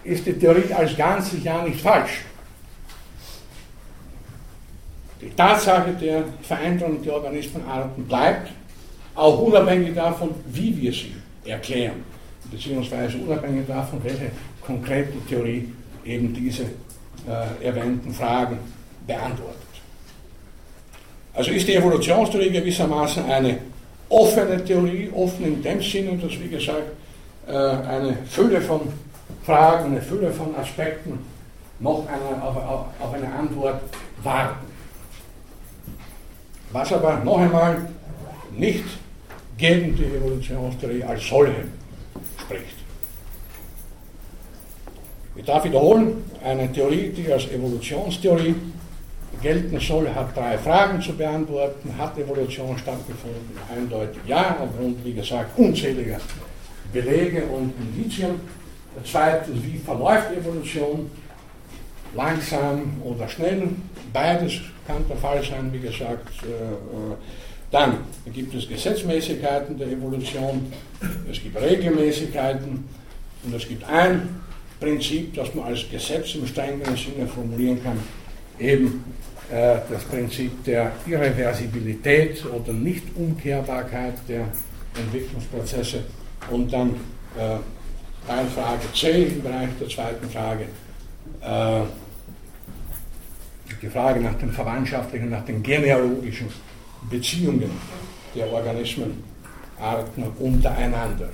ist die Theorie als Ganzes ja nicht falsch. Die Tatsache der Veränderung der Organismenarten bleibt, auch unabhängig davon, wie wir sie erklären, beziehungsweise unabhängig davon, welche konkrete Theorie eben diese äh, erwähnten Fragen beantwortet. Also ist die Evolutionstheorie gewissermaßen eine offene Theorie, offen in dem Sinne, dass, wie gesagt, äh, eine Fülle von Fragen, eine Fülle von Aspekten noch eine, auf, auf eine Antwort warten. Was aber noch einmal nicht gegen die Evolutionstheorie als solche spricht. Ich darf wiederholen, eine Theorie, die als Evolutionstheorie gelten soll, hat drei Fragen zu beantworten. Hat Evolution stattgefunden? Eindeutig ja, aufgrund, wie gesagt, unzähliger Belege und Indizien. Zweitens, wie verläuft Evolution? Langsam oder schnell? Beides kann der Fall sein, wie gesagt. Äh, äh, dann gibt es Gesetzmäßigkeiten der Evolution, es gibt Regelmäßigkeiten und es gibt ein Prinzip, das man als Gesetz im strengeren Sinne formulieren kann, eben äh, das Prinzip der Irreversibilität oder Nichtumkehrbarkeit der Entwicklungsprozesse und dann äh, Teilfrage C im Bereich der zweiten Frage, äh, die Frage nach den verwandtschaftlichen, nach den genealogischen Beziehungen der Organismenarten untereinander.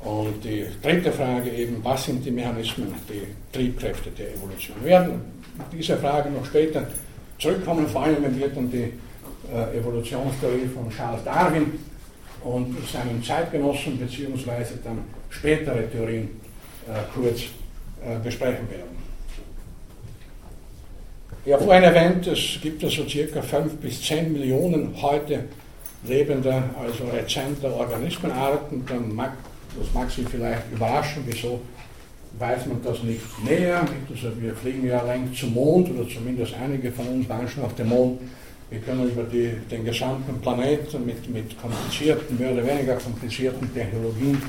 Und die dritte Frage eben, was sind die Mechanismen, die Triebkräfte der Evolution? Werden diese Frage noch später zurückkommen, vor allem wenn wir dann die äh, Evolutionstheorie von Charles Darwin und seinen Zeitgenossen beziehungsweise dann spätere Theorien äh, kurz äh, besprechen werden. Habe vorhin erwähnt, es gibt so circa 5 bis 10 Millionen heute lebender, also rezenter Organismenarten. Dann mag, das mag Sie vielleicht überraschen, wieso weiß man das nicht näher. Also wir fliegen ja längst zum Mond, oder zumindest einige von uns waren schon auf dem Mond. Wir können über die, den gesamten Planeten mit, mit komplizierten, mehr oder weniger komplizierten Technologien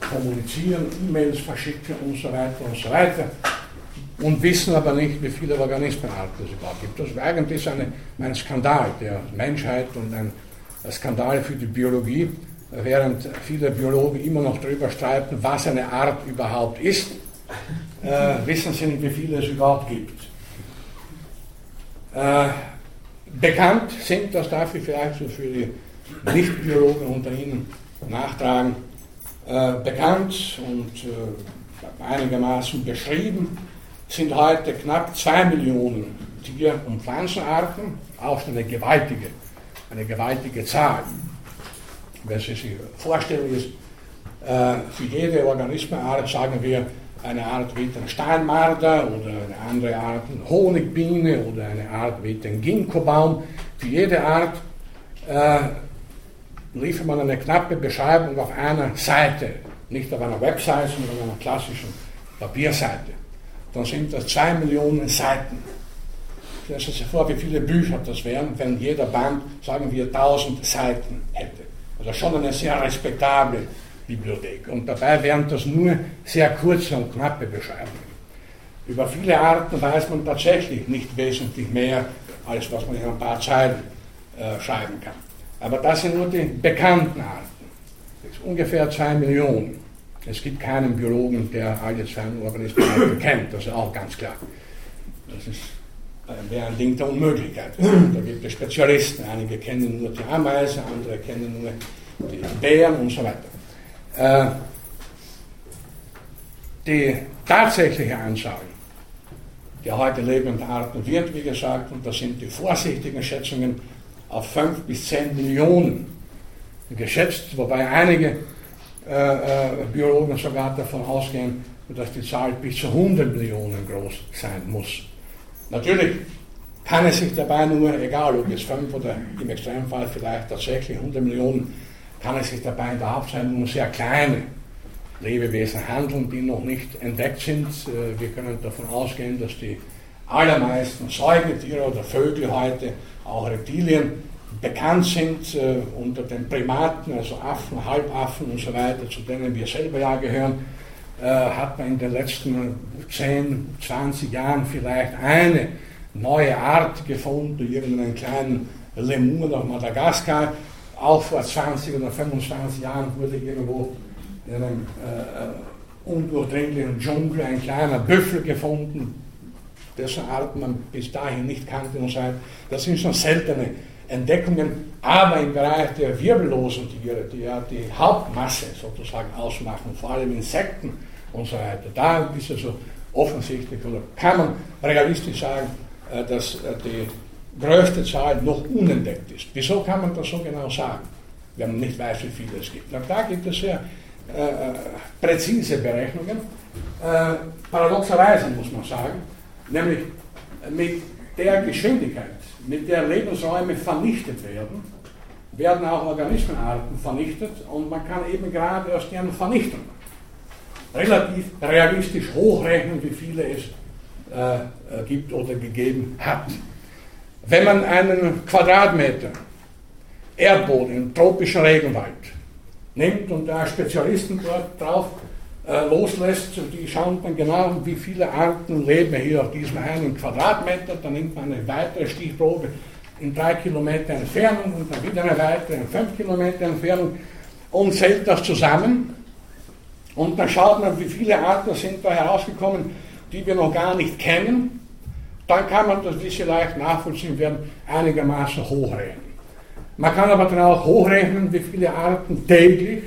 kommunizieren, E-Mails verschicken und so weiter und so weiter. und wissen aber nicht, wie viele Organismenarten es überhaupt gibt. Das ist eigentlich eine, ein Skandal der Menschheit und ein Skandal für die Biologie, während viele Biologen immer noch darüber streiten, was eine Art überhaupt ist, äh, wissen sie nicht, wie viele es überhaupt gibt. Äh, bekannt sind, das darf ich vielleicht so für die Nichtbiologen unter Ihnen nachtragen, äh, bekannt und äh, einigermaßen beschrieben sind heute knapp zwei Millionen Tier- und Pflanzenarten, auch eine gewaltige, eine gewaltige Zahl. Wenn Sie sich vorstellen, ist äh, für jede Organismenart, sagen wir, eine Art wie den Steinmarder oder eine andere Art Honigbiene oder eine Art wie den Ginkgobaum. Für jede Art äh, liefert man eine knappe Beschreibung auf einer Seite, nicht auf einer Webseite, sondern auf einer klassischen Papierseite. Dann sind das zwei Millionen Seiten. Stellen Sie sich vor, wie viele Bücher das wären, wenn jeder Band, sagen wir, 1000 Seiten hätte. Also schon eine sehr respektable Bibliothek. Und dabei wären das nur sehr kurze und knappe Beschreibungen. Über viele Arten weiß man tatsächlich nicht wesentlich mehr, als was man in ein paar Zeilen äh, schreiben kann. Aber das sind nur die bekannten Arten. Das ist ungefähr zwei Millionen. Es gibt keinen Biologen, der alle zwei Organismen kennt, das ist auch ganz klar. Das ist, äh, wäre ein Ding der Unmöglichkeit. Da gibt es Spezialisten, einige kennen nur die Ameise, andere kennen nur die Bären und so weiter. Äh, die tatsächliche Anzahl der heute lebenden Arten wird, wie gesagt, und das sind die vorsichtigen Schätzungen, auf 5 bis 10 Millionen geschätzt, wobei einige äh, äh, Biologen sogar davon ausgehen, dass die Zahl bis zu 100 Millionen groß sein muss. Natürlich kann es sich dabei nur, egal ob es 5 oder im Extremfall vielleicht tatsächlich 100 Millionen kann es sich dabei in der Hauptsache um sehr kleine Lebewesen handeln, die noch nicht entdeckt sind. Äh, wir können davon ausgehen, dass die allermeisten Säugetiere oder Vögel heute, auch Reptilien, bekannt sind äh, unter den Primaten, also Affen, Halbaffen und so weiter, zu denen wir selber ja gehören, äh, hat man in den letzten 10, 20 Jahren vielleicht eine neue Art gefunden, irgendeinen kleinen Lemur nach Madagaskar, auch vor 20 oder 25 Jahren wurde irgendwo in einem äh, undurchdringlichen Dschungel ein kleiner Büffel gefunden, dessen Art man bis dahin nicht kannte und so Das sind schon seltene Entdeckungen, aber im Bereich der wirbellosen Tiere, die ja die Hauptmasse sozusagen ausmachen, vor allem Insekten und so weiter, da ist es so offensichtlich, oder kann man realistisch sagen, äh, dass äh, die größte Zahl noch unentdeckt ist. Wieso kann man das so genau sagen, wenn man nicht weiß, wie viele es gibt? Und da gibt es sehr äh, äh, präzise Berechnungen, äh, paradoxerweise muss man sagen, nämlich mit der Geschwindigkeit, mit der Lebensräume vernichtet werden, werden auch Organismenarten vernichtet und man kann eben gerade aus deren Vernichtung relativ realistisch hochrechnen, wie viele es äh, gibt oder gegeben hat. Wenn man einen Quadratmeter Erdboden im tropischen Regenwald nimmt und da Spezialisten dort drauf äh, loslässt, die schauen dann genau, wie viele Arten leben hier auf diesem einen Quadratmeter, dann nimmt man eine weitere Stichprobe in drei Kilometer Entfernung und dann wieder eine weitere in fünf Kilometer Entfernung und zählt das zusammen. Und dann schaut man, wie viele Arten sind da herausgekommen, die wir noch gar nicht kennen dann kann man das, wie leicht nachvollziehen werden, einigermaßen hochrechnen. Man kann aber dann auch hochrechnen, wie viele Arten täglich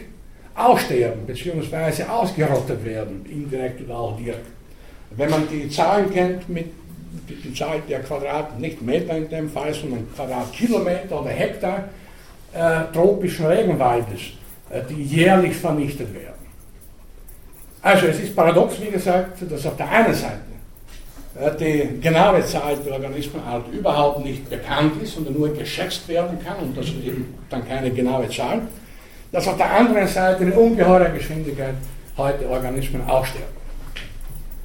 aussterben bzw. ausgerottet werden, indirekt oder auch direkt. Wenn man die Zahlen kennt, mit die Zahl der Quadrat, nicht Meter in dem Fall, sondern Quadratkilometer oder Hektar äh, tropischen Regenwaldes, äh, die jährlich vernichtet werden. Also es ist paradox, wie gesagt, dass auf der einen Seite die genaue Zahl der Organismenart überhaupt nicht bekannt ist, sondern nur geschätzt werden kann und das ist eben dann keine genaue Zahl, dass auf der anderen Seite in ungeheurer Geschwindigkeit heute Organismen aussterben.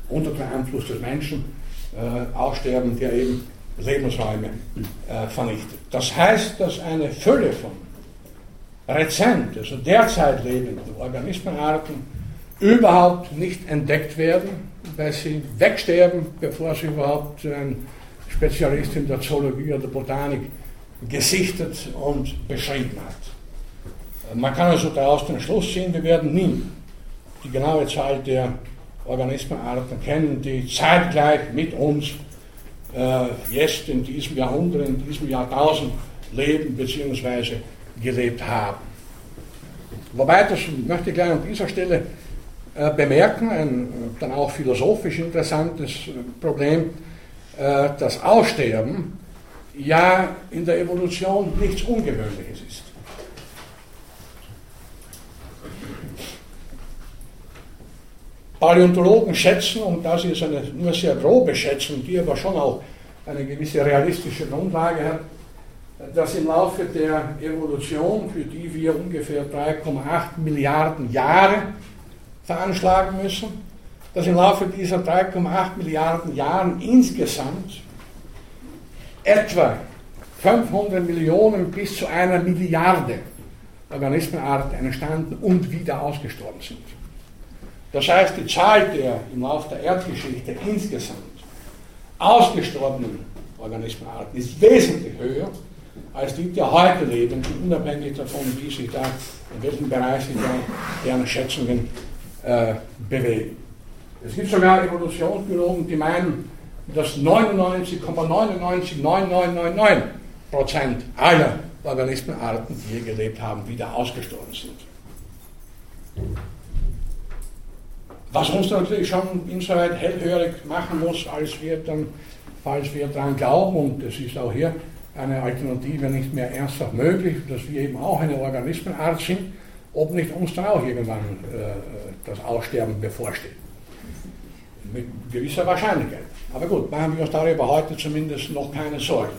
Unter dem Einfluss des Menschen äh, aussterben, der eben Lebensräume äh, vernichtet. Das heißt, dass eine Fülle von rezent, also derzeit lebenden Organismenarten überhaupt nicht entdeckt werden, weil sie wegsterben, bevor sie überhaupt ein Spezialist in der Zoologie oder Botanik gesichtet und beschrieben hat. Man kann also daraus den Schluss ziehen, wir werden nie die genaue Zahl der Organismenarten kennen, die zeitgleich mit uns äh, jetzt in diesem Jahrhundert, in diesem Jahrtausend leben bzw. gelebt haben. Wobei, das möchte ich gleich an dieser Stelle bemerken, ein dann auch philosophisch interessantes äh, Problem, äh, das Aussterben ja in der Evolution nichts Ungewöhnliches ist. Paläontologen schätzen, und das ist eine nur sehr grobe Schätzung, die aber schon auch eine gewisse realistische Grundlage hat, dass im Laufe der Evolution, für die wir ungefähr 3,8 Milliarden Jahre veranschlagen müssen, dass im Laufe dieser 3,8 Milliarden Jahren insgesamt etwa 500 Millionen bis zu einer Milliarde Organismenarten entstanden und wieder ausgestorben sind. Das heißt, die Zahl der im Laufe der Erdgeschichte insgesamt ausgestorbenen Organismenarten ist wesentlich höher als die, die heute leben, unabhängig davon, wie sich da, in welchem Bereich sich da deren Schätzungen äh, bewegen. Es gibt sogar Evolutionsbiologen, die meinen, dass 99,99999 Prozent aller Organismenarten, die hier gelebt haben, wieder ausgestorben sind. Was uns natürlich schon insoweit hellhörig machen muss, als wir dann, falls wir daran glauben, und es ist auch hier eine Alternative nicht mehr ernsthaft möglich, dass wir eben auch eine Organismenart sind, ob nicht uns dann auch irgendwann äh, das Aussterben bevorsteht. Mit gewisser Wahrscheinlichkeit. Aber gut, machen wir uns darüber heute zumindest noch keine Sorgen.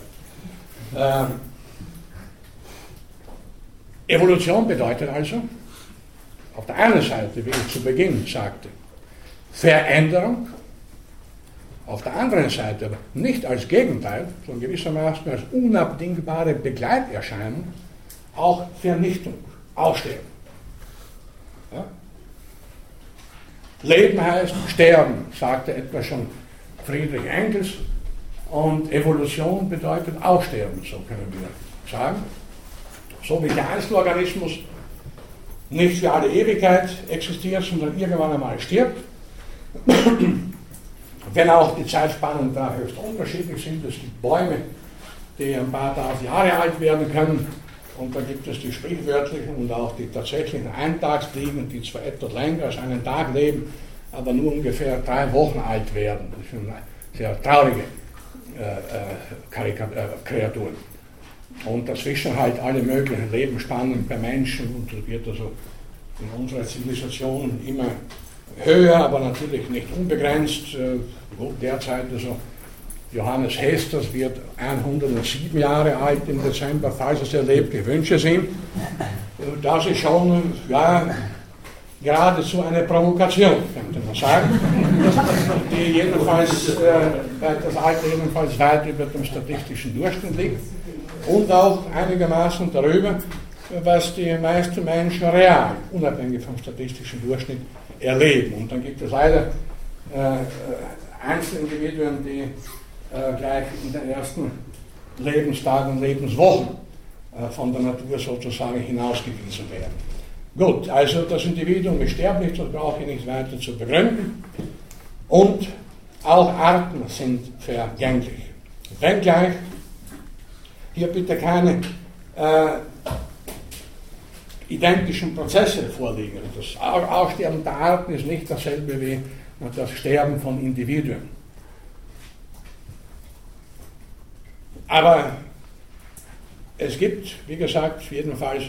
Äh, Evolution bedeutet also, auf der einen Seite, wie ich zu Beginn sagte, Veränderung, auf der anderen Seite aber nicht als Gegenteil, sondern gewissermaßen als unabdingbare Begleiterscheinung, auch Vernichtung, Aussterben. Leben heißt sterben, sagte etwa schon Friedrich Engels, und Evolution bedeutet Aussterben, so können wir sagen. So wie der Einzelorganismus nicht für alle Ewigkeit existiert, sondern irgendwann einmal stirbt, wenn auch die Zeitspannen da höchst unterschiedlich sind. Es gibt Bäume, die ein paar tausend Jahre alt werden können. Und da gibt es die sprichwörtlichen und auch die tatsächlichen Eintagsfliegen, die zwar etwas länger als einen Tag leben, aber nur ungefähr drei Wochen alt werden. Das sind sehr traurige äh, äh, äh, Kreaturen. Und dazwischen halt alle möglichen Lebensspannen bei Menschen und das wird also in unserer Zivilisation immer höher, aber natürlich nicht unbegrenzt. Äh, derzeit also Johannes Hesters wird 107 Jahre alt im Dezember, falls es erlebte Wünsche sind. Äh, das ist schon ja, geradezu eine Provokation, könnte man sagen, die jedenfalls, äh, das Alter jedenfalls weit über dem statistischen Durchschnitt liegt und auch einigermaßen darüber, was die meisten Menschen real, unabhängig vom statistischen Durchschnitt, erleben. Und dann gibt es leider äh, Einzelindividuen, die äh, gleich in den ersten Lebenstagen Lebenswochen äh, von der Natur sozusagen hinausgewiesen werden. Gut, also das Individuum ist sterblich, das brauche ich nicht weiter zu begründen. Und auch Arten sind vergänglich. Wenngleich hier bitte keine äh, identischen Prozesse vorliegen. Das Aussterben der Arten ist nicht dasselbe wie das Sterben von Individuen. Aber es gibt, wie gesagt, jedenfalls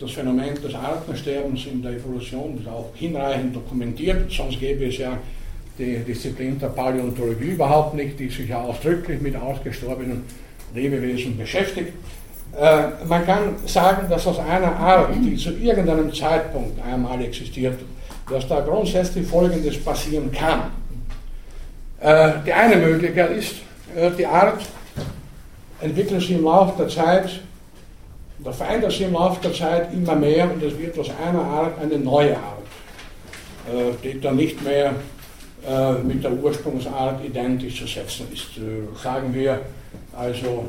das Phänomen des Artensterbens in der Evolution ist auch hinreichend dokumentiert, sonst gäbe es ja die Disziplin der Paläontologie überhaupt nicht, die sich ja ausdrücklich mit ausgestorbenen Lebewesen beschäftigt. Äh, man kann sagen, dass aus einer Art, die zu irgendeinem Zeitpunkt einmal existiert, dass da grundsätzlich Folgendes passieren kann. Äh, die eine Möglichkeit ist, äh, die Art entwickelt sich im Laufe der Zeit, oder verändert sich im Laufe der Zeit immer mehr und es wird aus einer Art eine neue Art. äh, die dann nicht mehr äh, mit der Ursprungsart identisch zu setzen ist. Äh, sagen wir also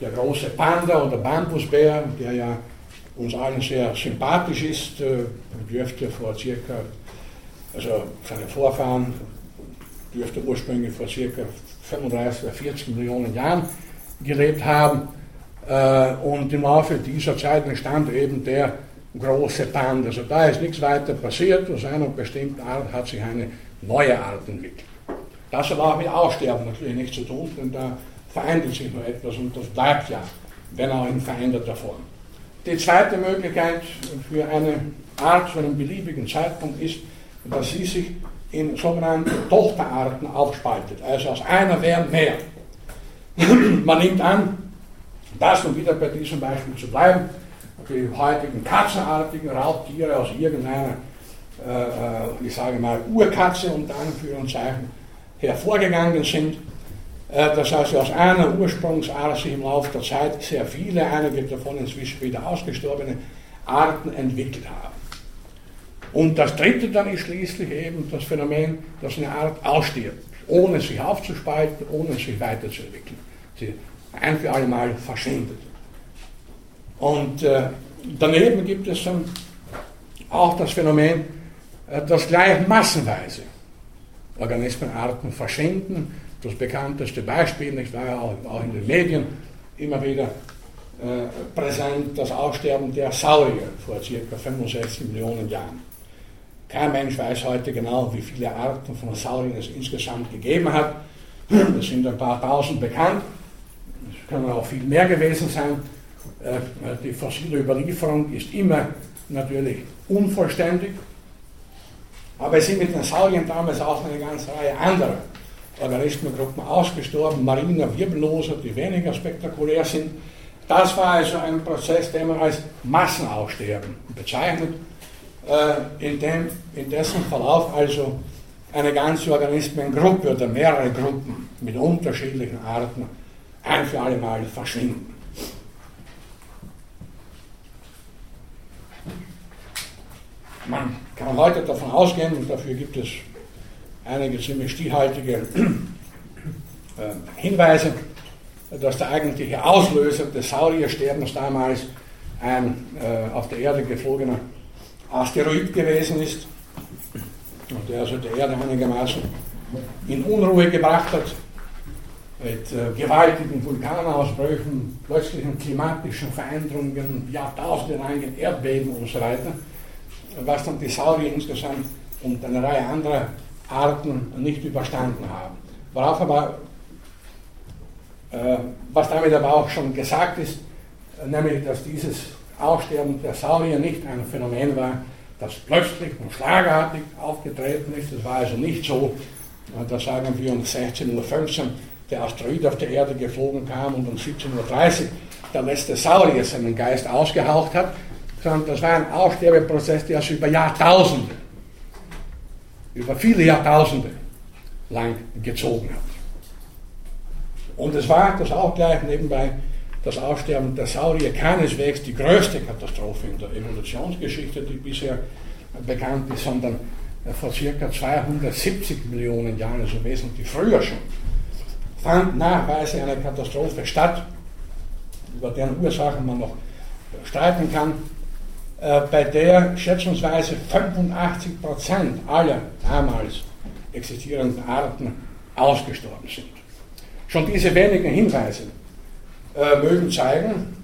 der große Panda oder Bambusbär, der ja uns allen sehr sympathisch ist, dürfte vor circa, also seine Vorfahren dürfte ursprünglich vor circa 35 oder 40 Millionen Jahren gelebt haben. Äh, und im Laufe dieser Zeit entstand eben der große Band. Also da ist nichts weiter passiert, aus einer bestimmten Art hat sich eine neue Art entwickelt. Das hat auch mit Aussterben natürlich nichts zu tun, denn da verändert sich nur etwas und das bleibt ja, wenn auch in veränderter Form. Die zweite Möglichkeit für eine Art zu einem beliebigen Zeitpunkt ist, dass sie sich in sogenannte Tochterarten aufspaltet. Also aus einer werden mehr. Man nimmt an, das um wieder bei diesem Beispiel zu bleiben, die heutigen katzenartigen Raubtiere aus irgendeiner, äh, äh, ich sage mal, Urkatze unter Anführungszeichen hervorgegangen sind, äh, dass also aus einer Ursprungsart sich im Laufe der Zeit sehr viele, einige davon inzwischen wieder ausgestorbene Arten entwickelt haben. Und das dritte dann ist schließlich eben das Phänomen, dass eine Art ausstirbt, ohne sich aufzuspalten, ohne sich weiterzuentwickeln. Sie ein für alle Mal verschwindet. Und äh, daneben gibt es dann auch das Phänomen, äh, dass gleich massenweise Organismenarten verschwinden. Das bekannteste Beispiel, nicht war ja auch, in den Medien immer wieder äh, präsent, das Aussterben der Saurier vor ca. 65 Millionen Jahren. Kein Mensch weiß heute genau, wie viele Arten von Sauriern es insgesamt gegeben hat. Es sind ein paar tausend bekannt können auch viel mehr gewesen sein. Äh, die fossile Überlieferung ist immer natürlich unvollständig, aber es sind mit den Sauriern damals auch eine ganze Reihe anderer Organismengruppen ausgestorben, mariner Wirbelloser, die weniger spektakulär sind. Das war also ein Prozess, den man als Massenaussterben bezeichnet, äh, in, dem, in dessen Verlauf also eine ganze Organismengruppe oder mehrere Gruppen mit unterschiedlichen Arten ein für alle Mal verschwinden. Man kann heute davon ausgehen, und dafür gibt es einige ziemlich stichhaltige äh, Hinweise, dass der eigentliche Auslöser des Sauriersterbens damals ein äh, auf der Erde geflogener Asteroid gewesen ist, und der also die Erde einigermaßen in Unruhe gebracht hat mit äh, gewaltigen Vulkanausbrüchen, plötzlichen klimatischen Veränderungen, jahrtausendelangen Erdbeben und so weiter, was dann die Saurier insgesamt und eine Reihe anderer Arten nicht überstanden haben. Worauf aber, äh, was damit aber auch schon gesagt ist, nämlich, dass dieses Aussterben der Saurier nicht ein Phänomen war, das plötzlich und schlagartig aufgetreten ist. Es war also nicht so, äh, da sagen wir um 16.15 Uhr der Asteroid auf der Erde geflogen kam und um 17.30 Uhr der letzte Saurier seinen Geist ausgehaucht hat, sondern das war ein Aussterbeprozess, der sich über Jahrtausende, über viele Jahrtausende lang gezogen hat. Und es war das auch gleich nebenbei das Aussterben der Saurier keineswegs die größte Katastrophe in der Evolutionsgeschichte, die bisher bekannt ist, sondern vor ca. 270 Millionen Jahren, also wesentlich früher schon, fand nachweislich eine Katastrophe statt, über deren Ursachen man noch streiten kann, äh, bei der schätzungsweise 85% aller damals existierenden Arten ausgestorben sind. Schon diese wenigen Hinweise äh, mögen zeigen,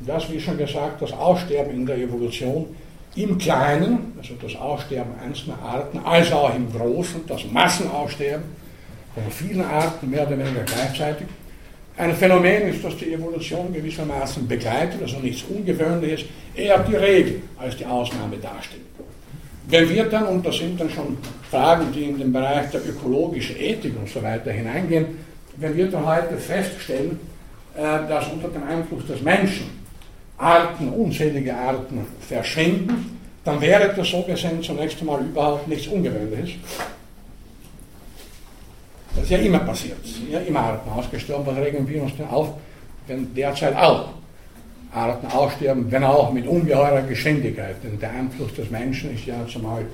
dass, wie schon gesagt, das Aussterben in der Evolution im Kleinen, also das Aussterben einzelner Arten, als auch im Großen, das Massenaussterben, von vielen Arten, mehr oder weniger gleichzeitig. Ein Phänomen ist, das die Evolution gewissermaßen begleitet, also nichts Ungewöhnliches, eher die Regel als die Ausnahme darstellt. Wenn wir dann, und das sind dann schon Fragen, die in den Bereich der ökologischen Ethik und so weiter hineingehen, wenn wir dann heute feststellen, dass unter dem Einfluss des Menschen Arten, unzählige Arten verschwinden, dann wäre das so gesehen zunächst einmal überhaupt nichts Ungewöhnliches. Das ist ja immer passiert. Ja, immer Arten ausgestorben. Was regen wir uns denn auf, wenn derzeit auch Arten aussterben, wenn auch mit ungeheurer Geschwindigkeit. Denn der Einfluss des Menschen ist ja zumal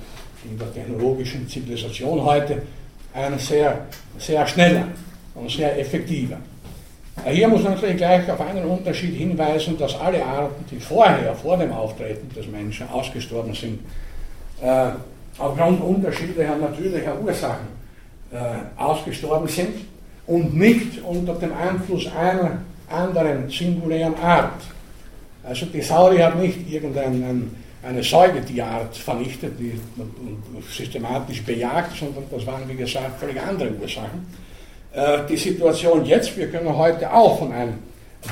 in der technologischen Zivilisation heute ein sehr, sehr schneller und sehr effektiver. Hier muss man natürlich gleich auf einen Unterschied hinweisen, dass alle Arten, die vorher, vor dem Auftreten des Menschen ausgestorben sind, äh, aufgrund unterschiedlicher natürlicher Ursachen äh, ausgestorben sind und nicht unter dem Einfluss einer anderen singulären Art. Also die Saurier hat nicht irgendeine eine Säugetierart vernichtet, die systematisch bejagt, sondern das waren, wie gesagt, völlig andere Ursachen. Äh, die Situation jetzt, wir können heute auch von einem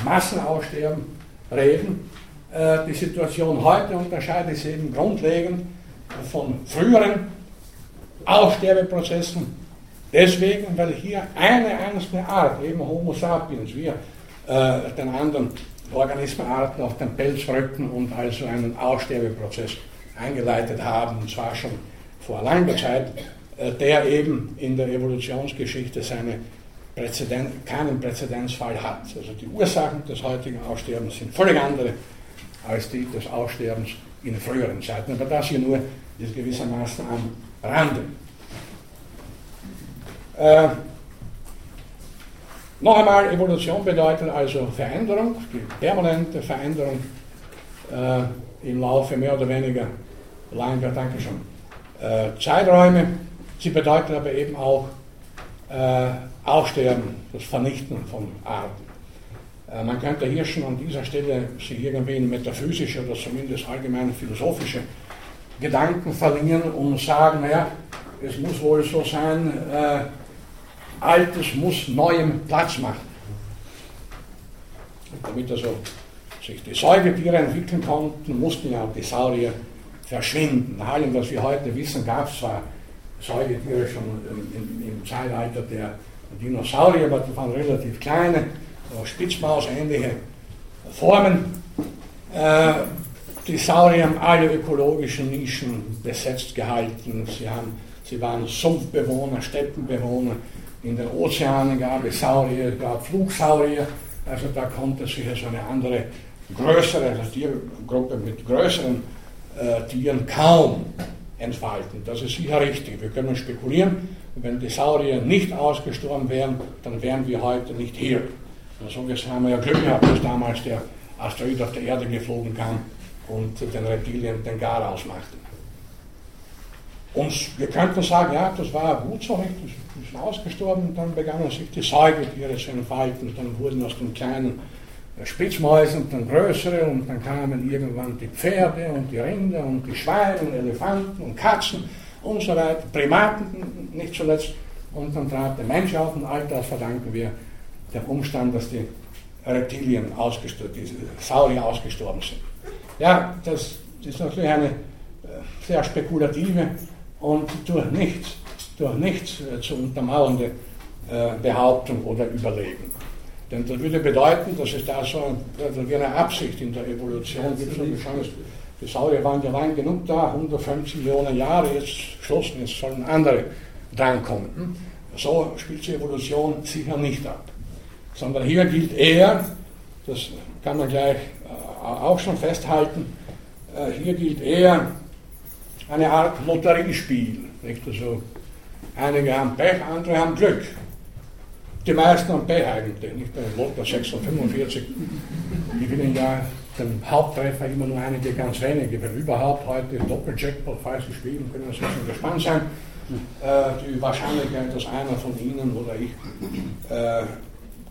Massenaussterben reden. Äh, die Situation heute unterscheidet sich eben grundlegend von früheren Aussterbeprozessen. Deswegen, weil hier eine einzelne Art, eben Homo sapiens, wir äh, den anderen Organismenarten auf den Pelz rücken und also einen Aussterbeprozess eingeleitet haben, und zwar schon vor langer Zeit, der eben in der Evolutionsgeschichte seine Präzedent, keinen Präzedenzfall hat. Also die Ursachen des heutigen Aussterbens sind völlig andere als die des Aussterbens in früheren Zeiten. Aber das hier nur ist gewissermaßen am Rande. Äh, noch einmal, Evolution bedeutet also Veränderung, die permanente Veränderung äh, im Laufe mehr oder weniger langer, danke schon, äh, Zeiträume. Sie bedeutet aber eben auch äh, Aussterben, das Vernichten von Arten. Äh, man könnte hier schon an dieser Stelle sich irgendwie in metaphysische oder zumindest allgemein philosophische Gedanken verlieren und sagen, naja, es muss wohl so sein, äh, Altes muss Neuem Platz machen. Und damit also sich die Säugetiere entwickeln konnten, mussten ja die Saurier verschwinden. Nach allem, was wir heute wissen, gab es zwar Säugetiere schon im, im, im Zeitalter der Dinosaurier, aber die waren relativ kleine, Spitzmaus-ähnliche Formen. Äh, die Saurier haben alle ökologischen Nischen besetzt gehalten. Sie, haben, sie waren Sumpfbewohner, Steppenbewohner, in den Ozeanen gab es Saurier, gab Flugsaurier, also da konnte sich also eine andere, größere also Tiergruppe mit größeren äh, Tieren kaum entfalten. Das ist sicher richtig. Wir können spekulieren, wenn die Saurier nicht ausgestorben wären, dann wären wir heute nicht hier. So gesehen haben wir ja Glück gehabt, dass damals der Asteroid auf der Erde geflogen kam und den Reptilien den Gar ausmachte. Und wir könnten sagen, ja, das war gut so, nicht? das ist ausgestorben, dann begannen sich die Säugetiere zu entfalten, dann wurden aus den kleinen äh, Spitzmäusen dann größere und dann kamen irgendwann die Pferde und die Rinder und die Schweine und Elefanten und Katzen und so weiter, Primaten nicht zuletzt. Und dann trat der Mensch auf und all das verdanken wir dem Umstand, dass die Reptilien ausgestorben, die Saurier ausgestorben sind. Ja, das ist natürlich eine äh, sehr spekulative und durch nichts, durch nichts äh, zu untermauernde äh, Behauptung oder Überlegung. Denn das würde bedeuten, dass es da so ein, eine Absicht in der Evolution gibt. Die Saurier waren ja lang genug da, 150 Millionen Jahre, jetzt Schluss, jetzt sollen andere drankommen. Hm? So spielt die Evolution sicher nicht ab. Sondern hier gilt eher, das kann man gleich äh, auch schon festhalten, hier gilt eher eine Art Lotteriespiel. Also einige haben Pech, andere haben Glück. Die meisten Pech eigentlich. Nicht? Der Lotto 645 gewinnen ja den Haupttreffer immer nur einige ganz wenige. Wenn überhaupt heute Doppeljackpot, falls Sie spielen, können Sie schon gespannt sein. Äh, die Wahrscheinlichkeit, dass einer von Ihnen oder ich äh,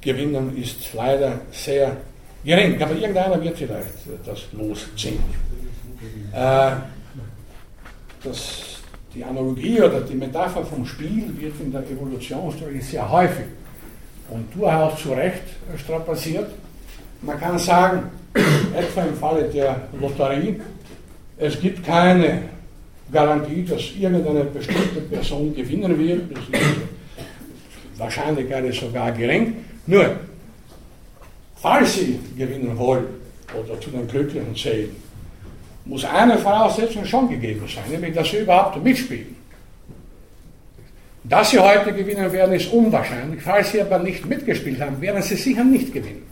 gewinnen, ist leider sehr gering. Aber irgendeiner wird vielleicht das losziehen. Äh, das, die Analogie oder die Metapher vom Spiel wird in der Evolutionstheorie sehr häufig und durchaus zu Recht strapaziert. Man kann sagen, etwa im Falle der Lotterie, es gibt keine Garantie, dass irgendeine bestimmte Person gewinnen wird. Die Wahrscheinlichkeit ist sogar gering. Nur, falls sie gewinnen wollen oder zu den Glücklichen zählen, muss eine Voraussetzung schon gegeben sein, nämlich dass sie überhaupt mitspielen. Dass sie heute gewinnen werden, ist unwahrscheinlich. Falls sie aber nicht mitgespielt haben, werden sie sicher nicht gewinnen.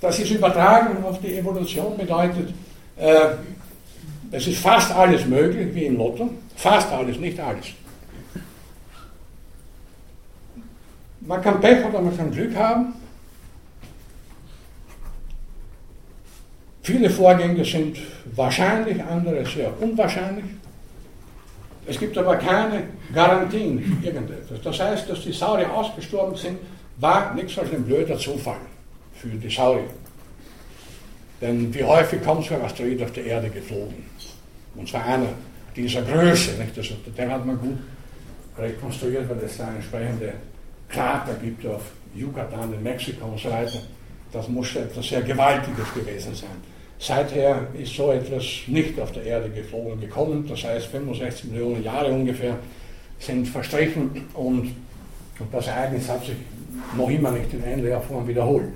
Das ist übertragen auf die Evolution bedeutet, äh, es ist fast alles möglich, wie im Lotto. Fast alles, nicht alles. Man kann Pech oder man kann Glück haben. Viele Vorgänge sind wahrscheinlich, andere sehr unwahrscheinlich. Es gibt aber keine Garantien irgendetwas. Das heißt, dass die Saurier ausgestorben sind, war nichts als ein blöder Zufall für die Saurier. Denn wie häufig kommt so ein Asteroid auf die Erde geflogen? Und zwar einer dieser Größe. Nicht? Also, den hat man gut rekonstruiert, weil es da entsprechende Krater gibt auf Yucatan in Mexiko und so weiter. Das muss etwas sehr Gewaltiges gewesen sein. Seither ist so etwas nicht auf der Erde geflogen gekommen, das heißt 65 Millionen Jahre ungefähr sind verstrichen und, das Ereignis hat sich noch immer nicht in ähnlicher Form wiederholt.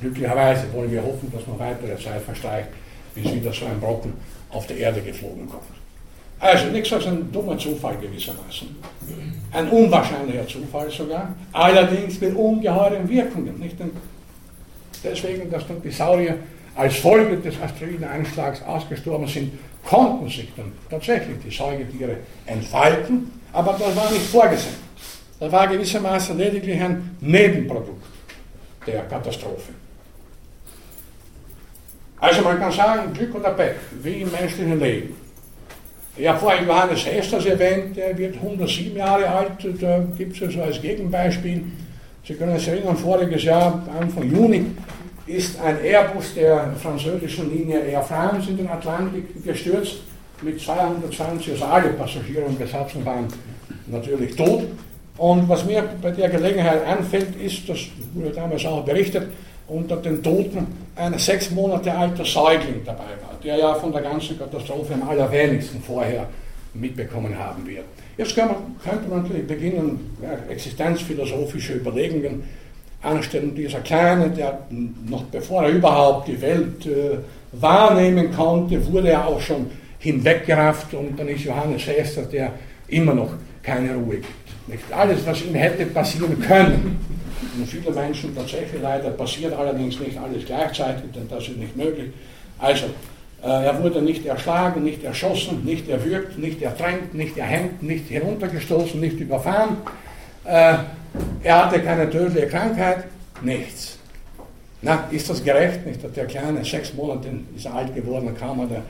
Glücklicherweise wollen wir hoffen, dass noch weitere Zeit verstreicht, bis wieder so ein Brocken auf der Erde geflogen kommt. Also nichts als ein dummer Zufall gewissermaßen. Ein unwahrscheinlicher Zufall sogar, allerdings mit ungeheuren Wirkungen. Nicht? deswegen, dass dann die Saurier als Folge des Asteroideneinschlags ausgestorben sind, konnten sich dann tatsächlich die Säugetiere entfalten, aber das war nicht vorgesehen. Das war gewissermaßen lediglich ein Nebenprodukt der Katastrophe. Also man kann sagen, Glück oder Pech, wie im menschlichen Leben. Ich habe vorhin Johannes Hesters erwähnt, der wird 107 Jahre alt, da gibt es so als Gegenbeispiel. Sie können sich erinnern, voriges Jahr, Anfang Juni, ist ein Airbus der französischen Linie Air France in den Atlantik gestürzt mit 220, also alle Passagiere und Besatzung waren natürlich tot. Und was mir bei der Gelegenheit anfällt, ist, das wurde damals auch berichtet, unter den Toten ein sechs Monate alter Säugling dabei war, der ja von der ganzen Katastrophe am allerwenigsten vorher mitbekommen haben wird. Jetzt könnte man natürlich beginnen, ja, existenzphilosophische Überlegungen anstellen. Dieser Kleine, der noch bevor er überhaupt die Welt äh, wahrnehmen konnte, wurde er auch schon hinweggerafft und dann ist Johannes Hester, der immer noch keine Ruhe gibt. Nicht alles, was ihm hätte passieren können, und viele Menschen tatsächlich leider passiert allerdings nicht alles gleichzeitig, denn das ist nicht möglich. Also, äh, er wurde nicht erschlagen, nicht erschossen, nicht erwürgt, nicht ertränkt, nicht erhängt, nicht heruntergestoßen, nicht überfahren. Äh, er hatte keine tödliche Krankheit, nichts. Na, ist das gerecht? Nicht, der Kleine, sechs Monate ist alt geworden, kam er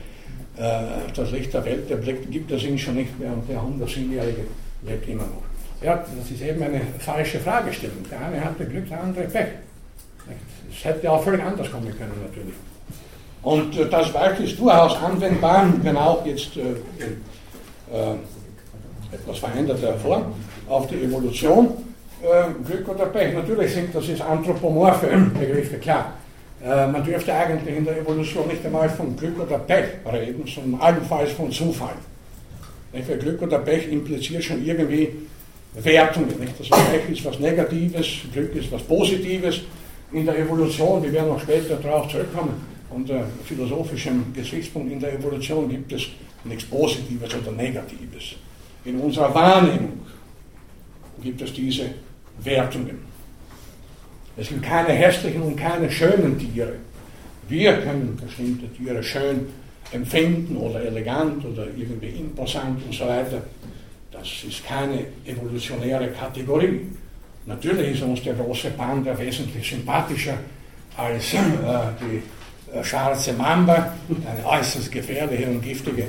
äh, das Licht der Welt erblickt, gibt es ihn schon nicht mehr und der 107-Jährige lebt immer noch. Ja, das ist eben eine falsche Fragestellung. Der eine hatte Glück, der andere Pech. Es hätte auch völlig anders kommen können, natürlich. Und äh, das Beispiel ist durchaus anwendbar, wenn auch jetzt äh, in äh, etwas veränderter Form, auf die Evolution. Äh, Glück oder Pech, natürlich sind das ist anthropomorphe Begriffe, klar. Äh, man dürfte eigentlich in der Evolution nicht einmal von Glück oder Pech reden, sondern allenfalls von Zufall. Für Glück oder Pech impliziert schon irgendwie Wertungen. Nicht? Das Pech ist was Negatives, Glück ist was Positives. In der Evolution, wir werden noch später darauf zurückkommen, unter philosophischem Gesichtspunkt in der Evolution gibt es nichts Positives oder Negatives. In unserer Wahrnehmung gibt es diese Wertungen. Es gibt keine hässlichen und keine schönen Tiere. Wir können bestimmte Tiere schön empfinden oder elegant oder irgendwie imposant und so weiter. Das ist keine evolutionäre Kategorie. Natürlich ist uns der große Panda wesentlich sympathischer als äh, die äh, schwarze Mamba, eine äußerst gefährliche und giftige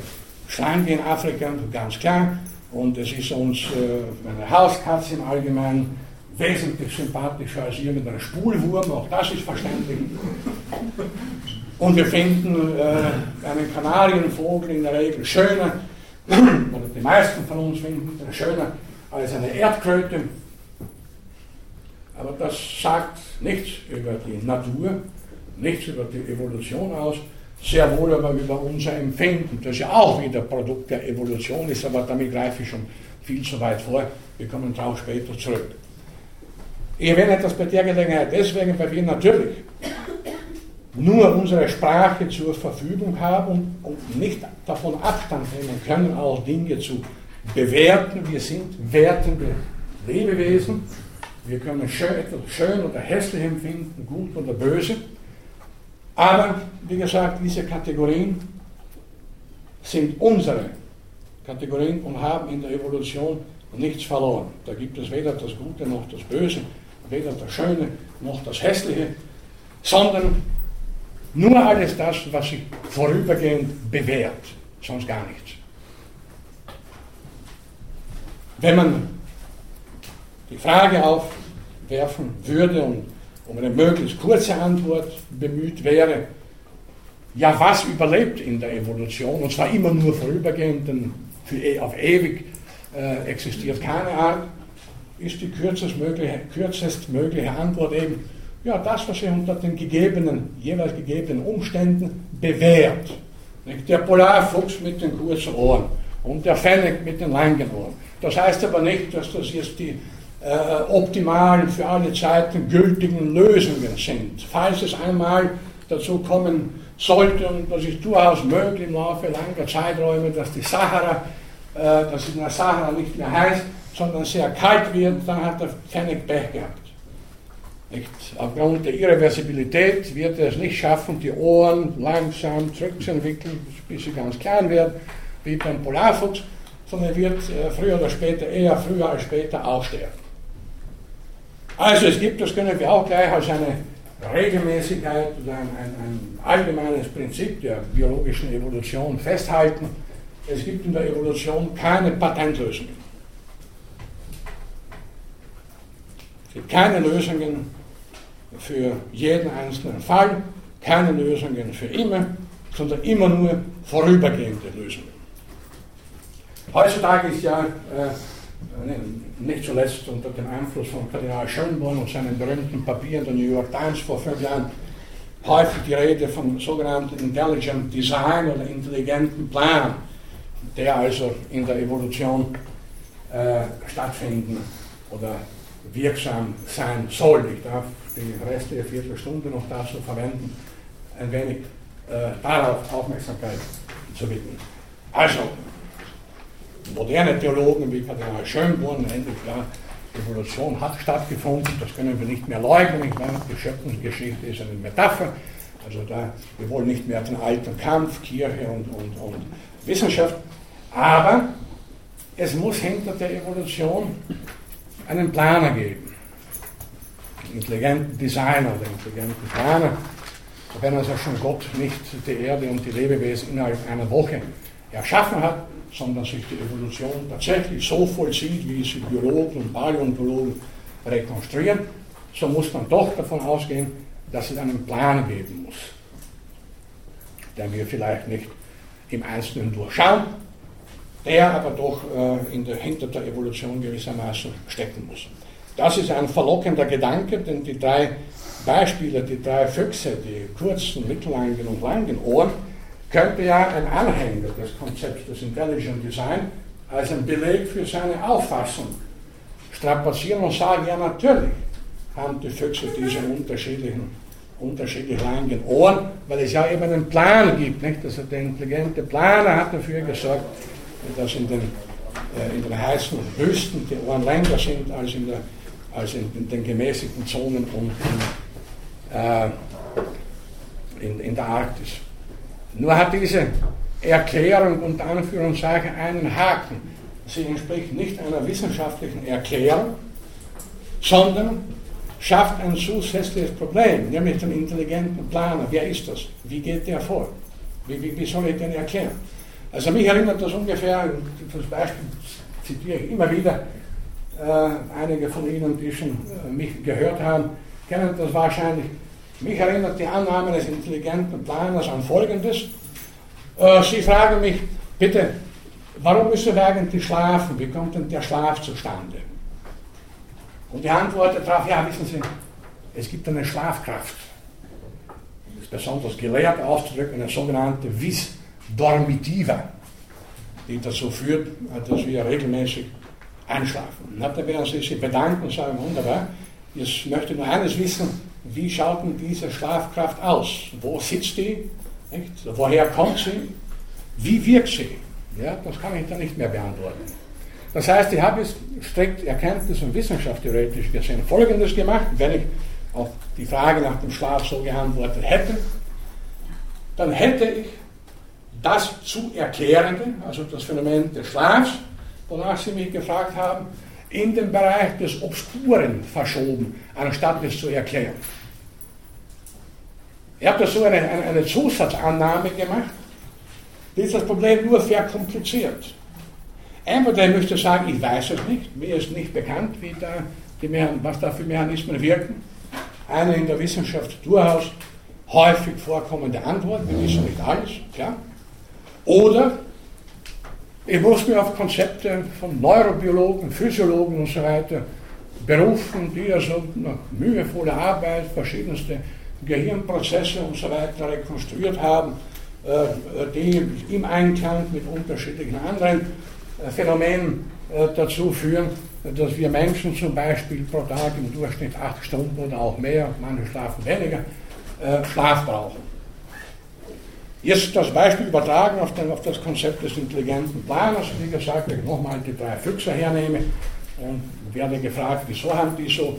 Schlange in Afrika, ganz klar. Und es ist uns äh, eine Hauskatze im Allgemeinen wesentlich sympathischer als irgendein Spulwurm, auch das ist verständlich. Und wir finden äh, einen Kanarienvogel in der Regel schöner oder die meisten von uns finden den schöner als eine Erdkröte. Aber das sagt nichts über die Natur, nichts über die Evolution aus, sehr wohl aber über unser Empfinden, das ja auch wieder Produkt der Evolution ist, aber damit greife ich schon viel zu weit vor. Wir kommen darauf später zurück. Ich erwähne das bei der Gelegenheit deswegen, weil wir natürlich nur unsere Sprache zur Verfügung haben und nicht davon Abstand nehmen können, auch Dinge zu bewerten. Wir sind wertende Lebewesen. Wir können schön, schön oder hässlich empfinden, gut oder böse. Aber, wie gesagt, diese Kategorien sind unsere Kategorien und haben in der Evolution nichts verloren. Da gibt es weder das Gute noch das Böse, weder das Schöne noch das Hässliche, sondern nur alles das, was sich vorübergehend bewährt, sonst gar nichts. Wenn man die Frage aufwerfen würde und um eine möglichst kurze Antwort bemüht wäre, ja, was überlebt in der Evolution, und zwar immer nur vorübergehend, denn für, e, auf ewig äh, existiert keine Art, ist die kürzestmögliche, kürzestmögliche Antwort eben, ja, das, was sich unter den gegebenen, jeweils gegebenen Umständen bewährt. Der Polarfuchs mit den kurzen Ohren und der Fennec mit den langen Ohren. Das heißt aber nicht, dass das jetzt die äh, optimalen, für alle Zeiten gültigen Lösungen sind. Falls es einmal dazu kommen sollte, und das ist durchaus möglich im Laufe langer Zeiträume, dass die Sahara, äh, dass es in der Sahara nicht mehr heiß, sondern sehr kalt wird, dann hat der Fennec Pech gehabt. Nicht? Aufgrund der Irreversibilität wird er es nicht schaffen, die Ohren langsam zurückzuentwickeln, bis sie ganz klein werden, wie beim Polarfuchs, sondern er wird äh, früher oder später, eher früher als später aussterben. Also es gibt, das können wir auch gleich als eine Regelmäßigkeit oder ein, ein, ein allgemeines Prinzip der biologischen Evolution festhalten. Es gibt in der Evolution keine Patentlösungen. Es gibt keine Lösungen für jeden einzelnen Fall, keine Lösungen für immer, sondern immer nur vorübergehende Lösungen. Heutzutage ist ja äh, nicht zuletzt unter dem Einfluss von Kardinal Schönborn und seinen berühmten Papieren der New York Times vor fünf Jahren häufig die Rede von sogenannten Intelligent Design oder intelligenten Plan, der also in der Evolution äh, stattfinden oder wirksam sein soll. Ich darf die restliche Viertelstunde noch dazu verwenden, ein wenig äh, darauf Aufmerksamkeit zu widmen. Also, moderne Theologen wie Kardinal Schönborn, endlich klar, Evolution hat stattgefunden, das können wir nicht mehr leugnen. Ich meine, die Schöpfungsgeschichte ist eine Metapher. Also da, wir wollen nicht mehr den alten Kampf, Kirche und, und, und Wissenschaft. Aber es muss hinter der Evolution einen Planer geben. Einen intelligenten Designer oder intelligenten Planer. Wenn also schon Gott nicht die Erde und die Lebewesen innerhalb einer Woche erschaffen hat, sondern sich die Evolution tatsächlich so vollzieht, wie es die Biologen und Paläontologen rekonstruieren, so muss man doch davon ausgehen, dass es einen Plan geben muss, den wir vielleicht nicht im Einzelnen durchschauen, der aber doch äh, in der, hinter der Evolution gewissermaßen stecken muss. Das ist ein verlockender Gedanke, denn die drei Beispiele, die drei Füchse, die kurzen, mittellangen und langen Ohren, könnte ja ein Anhänger des Konzepts des Intelligent Design als ein Beleg für seine Auffassung strapazieren und sagen, ja natürlich haben die Füchse diese unterschiedlichen, unterschiedlich langen Ohren, weil es ja eben einen Plan gibt. Nicht? Also der intelligente Planer hat dafür gesorgt, dass in den, äh, in den heißen Wüsten die Ohren länger sind als in, der, als in, den gemäßigten Zonen und in, äh, in, in der Arktis. Nur hat diese Erklärung unter Anführungszeichen einen Haken. Sie entspricht nicht einer wissenschaftlichen Erklärung, sondern schafft ein zusätzliches Problem, nämlich den intelligenten Planer. Wer ist das? Wie geht der vor? Wie, wie, wie soll ich den erklären? Also mich erinnert das ungefähr, das Beispiel zitiere ich immer wieder, äh, einige von Ihnen, die schon äh, mich gehört haben, kennen das wahrscheinlich. Mich erinnert die Annahme des intelligenten Planers an Folgendes. Äh, Sie fragen mich, bitte, warum müssen wir eigentlich schlafen? Wie kommt denn der Schlaf zustande? Und die Antwort darauf, ja, wissen Sie, es gibt eine Schlafkraft. Das ist besonders gelehrt auszudrücken, eine sogenannte Vis dormitiva, die dazu führt, dass wir regelmäßig einschlafen. Und dann werden Sie sich bedanken und sagen, wunderbar, jetzt möchte ich nur eines wissen, wie schaut denn diese Schlafkraft aus? Wo sitzt die? Nicht? Woher kommt sie? Wie wirkt sie? Ja, das kann ich dann nicht mehr beantworten. Das heißt, ich habe jetzt strikt erkenntnis- und wissenschaftstheoretisch gesehen Folgendes gemacht, wenn ich auf die Frage nach dem Schlaf so geantwortet hätte. dann hätte ich das zu Erklärende, also das Phänomen des Schlafs, wonach Sie mich gefragt haben, in den Bereich des Obskuren verschoben, anstatt es zu erklären. Ich habe da so eine, eine, eine Zusatzannahme gemacht, die das Problem nur verkompliziert. Entweder müsste sagen, ich weiß es nicht, mir ist nicht bekannt, wie da die, was da für Mechanismen wirken. Eine in der Wissenschaft durchaus häufig vorkommende Antwort, wir wissen nicht alles, klar. Oder ich muss mich auf Konzepte von Neurobiologen, Physiologen und so weiter berufen, die also nach mühevoller Arbeit verschiedenste Gehirnprozesse und so weiter rekonstruiert haben, äh, die im Einklang mit unterschiedlichen anderen äh, Phänomenen äh, dazu führen, dass wir Menschen zum Beispiel pro Tag im Durchschnitt acht Stunden oder auch mehr, manche schlafen weniger, Schlaf brauchen. Jetzt das Beispiel übertragen auf, den, auf das Konzept des intelligenten Planers. Wie gesagt, wenn ich nochmal die drei Füchse hernehme und werde gefragt, wieso haben die so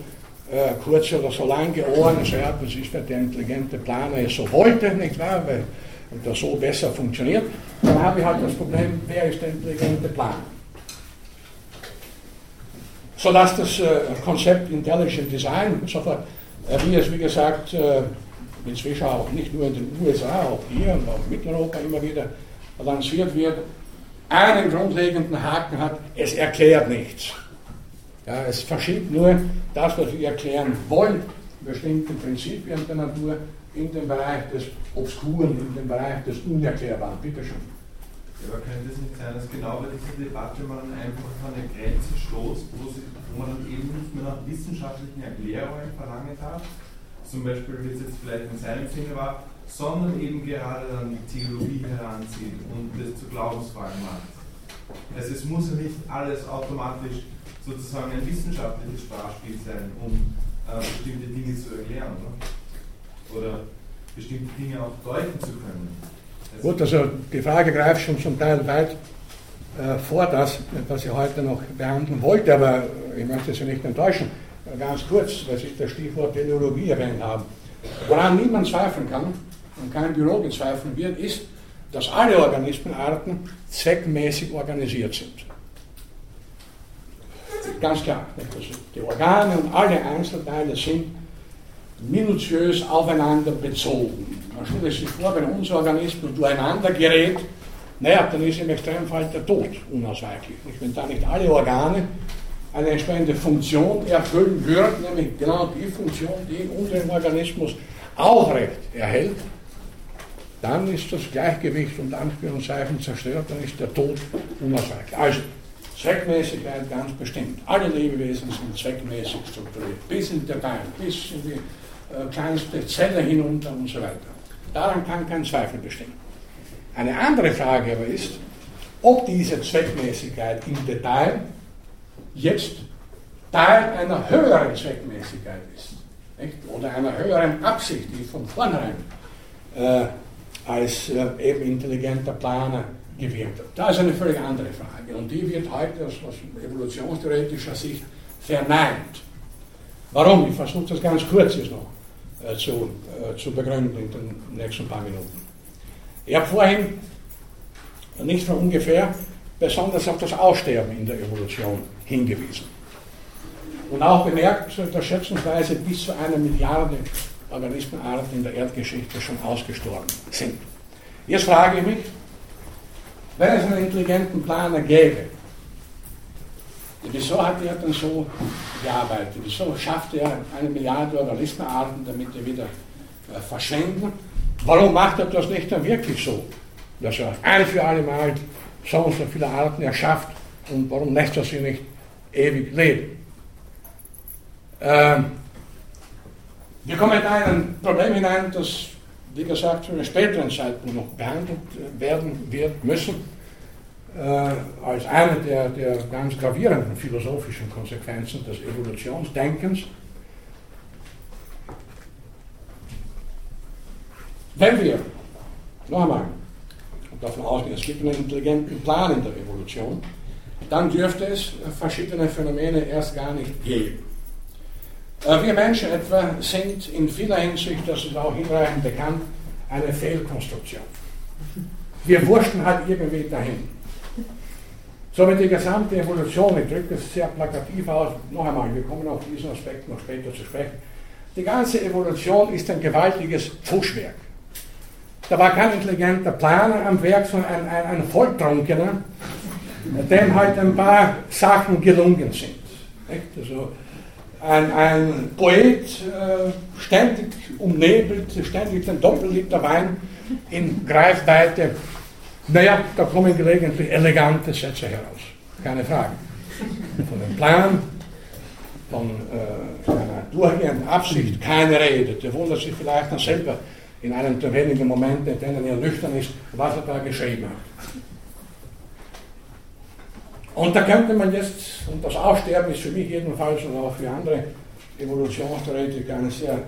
äh, kurze oder so lange Ohren? Also ja, das ist, weil der intelligente Planer es so wollte, nicht wahr? Weil das so besser funktioniert. Dann habe ich halt das Problem, wer ist der intelligente Planer? Sodass das äh, Konzept Intelligent Design sofort, äh, wie es wie gesagt äh, inzwischen auch nicht nur in den USA, auch hier und auch in Mitteleuropa immer wieder lanciert wird, einen grundlegenden Haken hat, es erklärt nichts. Ja, es verschiebt nur das, was wir erklären wollen, bestimmte Prinzipien der Natur in den Bereich des Obskuren, in den Bereich des Unerklärbaren. Bitte schön. Ja, aber könnte es nicht sein, dass genau bei dieser Debatte man einfach an eine Grenze stoßt, wo, sie, wo man dann eben nicht mehr nach wissenschaftlichen Erklärungen verlangen darf, zum Beispiel, wie es jetzt vielleicht in seinem Sinne war, sondern eben gerade dann die Theologie heranzieht und das zu Glaubensfragen macht. Also es muss ja nicht alles automatisch sozusagen ein wissenschaftliches Sprachspiel sein, um äh, bestimmte Dinge zu erklären. Oder? oder bestimmte Dinge auch deuten zu können. Also Gut, also die Frage greift schon zum Teil weit äh, vor das, was ich heute noch behandeln wollte, aber ich möchte Sie nicht enttäuschen ganz kurz, weil Sie das Stichwort erwähnt haben. Woran niemand zweifeln kann und kein Biologe zweifeln wird, ist, dass alle Organismenarten zweckmäßig organisiert sind. Ganz klar. Also die Organe und alle Einzelteile sind minutiös aufeinander bezogen. Man stellt sich vor, wenn unser Organismus durcheinander gerät, naja, dann ist im Extremfall der Tod unausweichlich. Wenn da nicht alle Organe eine entsprechende Funktion erfüllen wird, nämlich genau die Funktion, die unseren Organismus aufrecht erhält, dann ist das Gleichgewicht und Anführungszeichen zerstört, dann ist der Tod unausweichlich. Also, Zweckmäßigkeit ganz bestimmt. Alle Lebewesen sind zweckmäßig strukturiert, bis in Detail, bis in die äh, kleinste Zelle hinunter und so weiter. Daran kann kein Zweifel bestehen. Eine andere Frage aber ist, ob diese Zweckmäßigkeit im Detail jetzt Teil einer höheren Zweckmäßigkeit ist. Nicht? Oder einer höheren Absicht, die von vornherein äh, als äh, eben intelligenter Planer gewirkt hat. Das ist eine völlig andere Frage. Und die wird heute aus, aus evolutionstheoretischer Sicht verneint. Warum? Ich versuche das ganz kurz jetzt noch äh, zu, äh, zu begründen in den nächsten paar Minuten. Ich habe vorhin nicht von ungefähr besonders auf das Aussterben in der Evolution hingewiesen. Und auch bemerkt, dass schätzungsweise bis zu einer Milliarde Organismenarten in der Erdgeschichte schon ausgestorben sind. Jetzt frage ich mich, wenn es einen intelligenten Planer gäbe, wieso hat er dann so gearbeitet? Wieso schafft er eine Milliarde Organismenarten, damit er wieder äh, verschwinden? Warum macht er das nicht dann wirklich so, dass er ein für alle Mal so und so viele Arten erschafft und warum lässt er sie nicht ewig leben? Ähm, wir kommen in ein Problem hinein, das, wie gesagt, zu einem späteren Zeitpunkt noch behandelt werden wird müssen, äh, als eine der, der ganz gravierenden philosophischen Konsequenzen des Evolutionsdenkens. Wenn wir, noch einmal, davon ausgehen, es gibt einen intelligenten Plan in der Evolution, dann dürfte es verschiedene Phänomene erst gar nicht geben. Äh, wir Menschen etwa sind in vieler Hinsicht, das ist auch hinreichend bekannt, eine Fehlkonstruktion. Wir wurschen halt irgendwie dahin. Somit die gesamte Evolution, ich drücke das sehr plakativ aus, noch einmal, wir kommen auf diesen Aspekt noch später zu sprechen. Die ganze Evolution ist ein gewaltiges Pfuschwerk. Da war kein intelligenter Planer am Werk, sondern ein, ein, ein Volltrunkener, dem halt ein paar Sachen gelungen sind. Also ein, ein Poet, äh, ständig umnebelt, ständig den Doppelliter Wein in Greifweite. Naja, da kommen gelegentlich elegante Sätze heraus, keine Frage. Von dem Plan, von äh, einer durchgehenden Absicht, keine Rede. Der wundert sich vielleicht dann selber in einem der wenigen Momente, in denen er nüchtern ist, was er da geschrieben hat. Und da könnte man jetzt, und das Aussterben ist für mich jedenfalls und auch für andere Evolutionstheoretiker ein sehr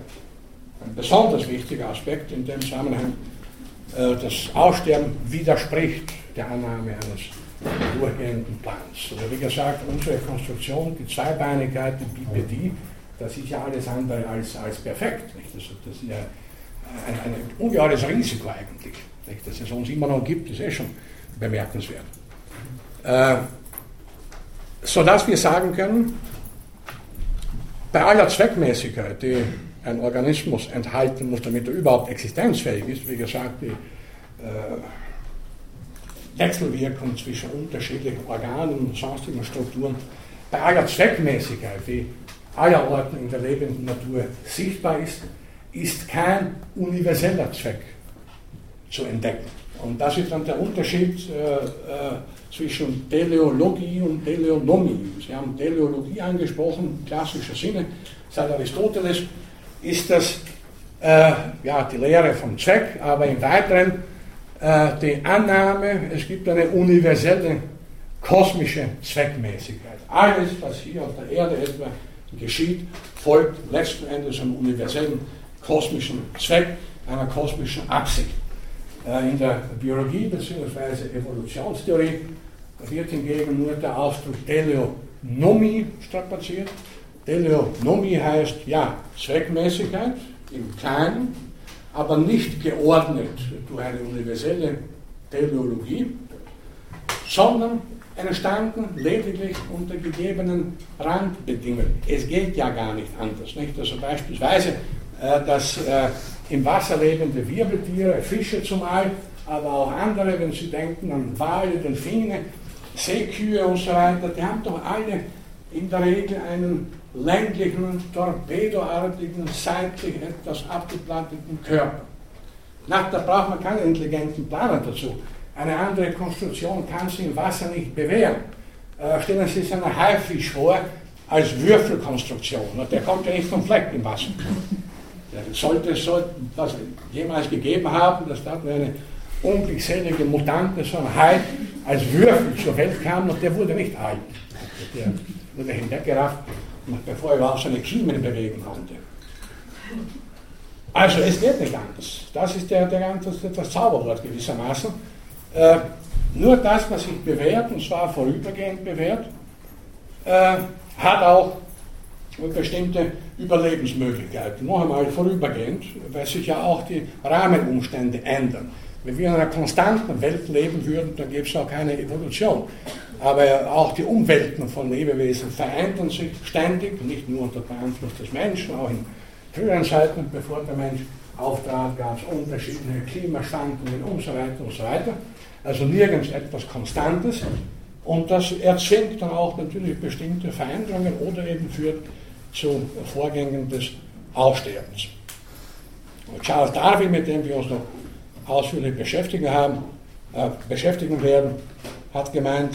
ein besonders wichtiger Aspekt in dem Zusammenhang. Äh, das Aussterben widerspricht der Annahme eines durchgehenden Plans. Oder wie gesagt, unsere Konstruktion, die Zweibeinigkeit, die Bipedie, das ist ja alles andere als, als perfekt. Nicht? Das, das ist ja ein, ein ungeheures Risiko eigentlich. Nicht? Dass es uns immer noch gibt, ist eh schon bemerkenswert. Äh, sodass wir sagen können, bei aller Zweckmäßigkeit, die ein Organismus enthalten muss, damit er überhaupt existenzfähig ist, wie gesagt, die äh, Wechselwirkung zwischen unterschiedlichen Organen und sonstigen Strukturen, bei aller Zweckmäßigkeit, die allerorten in der lebenden Natur sichtbar ist, ist kein universeller Zweck zu entdecken. Und das ist dann der Unterschied äh, äh, zwischen Teleologie und Teleonomie. Sie haben Teleologie angesprochen, im klassischen Sinne. Seit Aristoteles ist das äh, ja, die Lehre vom Zweck, aber im Weiteren äh, die Annahme, es gibt eine universelle kosmische Zweckmäßigkeit. Alles, was hier auf der Erde etwa geschieht, folgt letzten Endes einem universellen kosmischen Zweck, einer kosmischen Absicht. Äh, in der Biologie bzw. Evolutionstheorie wird hingegen nur der Ausdruck Teleonomie strapaziert. Teleonomie heißt ja Zweckmäßigkeit im Kleinen, aber nicht geordnet durch eine universelle Teleologie, sondern entstanden lediglich unter gegebenen Randbedingungen. Es geht ja gar nicht anders. Nicht? Also beispielsweise, äh, dass äh, im Wasser lebende Wirbeltiere, Fische zumal, aber auch andere, wenn Sie denken an Wale, Delfine, Seekühe und so weiter, die haben doch alle in der Regel einen länglichen, torpedoartigen, seitlich etwas abgeplatteten Körper. Na, da braucht man keinen intelligenten Planer dazu. Eine andere Konstruktion kann sich im Wasser nicht bewähren. Äh, stellen Sie sich einen Haifisch vor als Würfelkonstruktion. Der kommt ja nicht vom Fleck im Wasser. Sollte es so jemals gegeben haben, dass da eine unglückselige Mutante, so ein Hai als Würfel zur Welt kam und der wurde nicht alt. Der wurde hinweggerafft, bevor er überhaupt seine Kiemen bewegen konnte. Also es geht nicht anders. Das ist der, der ganze, das Zauberwort gewissermaßen. Äh, nur das, was sich bewährt, und zwar vorübergehend bewährt, äh, hat auch bestimmte Überlebensmöglichkeiten. Noch einmal vorübergehend, weil sich ja auch die Rahmenumstände ändern. Wenn wir in einer konstanten Welt leben würden, dann gäbe es auch keine Evolution. Aber auch die Umwelten von Lebewesen verändern sich ständig, nicht nur unter Beeinfluss des Menschen, auch in früheren Zeiten, bevor der Mensch auftrat, gab es unterschiedliche Klimaschwankungen und so weiter und so weiter. Also nirgends etwas Konstantes. Und das erzwingt dann auch natürlich bestimmte Veränderungen oder eben führt zu Vorgängen des Aussterbens. Charles Darwin, mit dem wir uns noch ausführlich beschäftigen, haben, äh, beschäftigen werden, hat gemeint,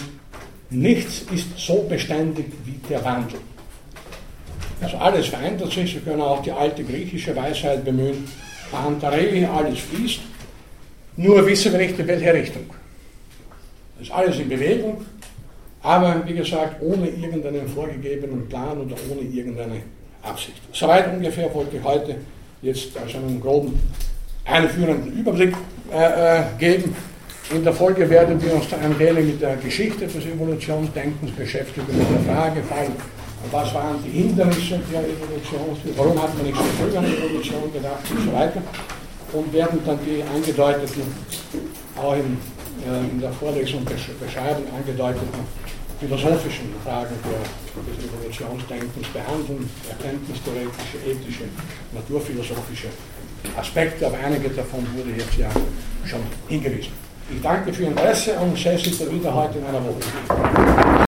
nichts ist so beständig wie der Wandel. Also alles verändert sich, Sie können auch die alte griechische Weisheit bemühen, Pantarei, alles fließt, nur wissen wir nicht in welche Richtung. Das ist alles in Bewegung, aber wie gesagt, ohne irgendeinen vorgegebenen Plan oder ohne irgendeine Absicht. Soweit ungefähr wollte ich heute jetzt also einen groben einführenden Überblick äh, äh, geben. In der Folge werden wir uns ein wenig mit der Geschichte des Evolutionsdenkens beschäftigen, mit der Frage was waren die Hindernisse der Evolution, warum hat man nicht so früh an Evolution gedacht und so weiter. und werden dann die angedeuteten, auch in, äh, in der Vorlesung beschreiben, angedeuteten philosophischen Fragen der, des Evolutionsdenkens behandeln, erkenntnistheoretische, ethische, naturphilosophische Aspekte, aber einige davon wurde jetzt ja schon hingewiesen. Ich danke für Ihr Interesse und sehe Sie wieder heute in einer Woche.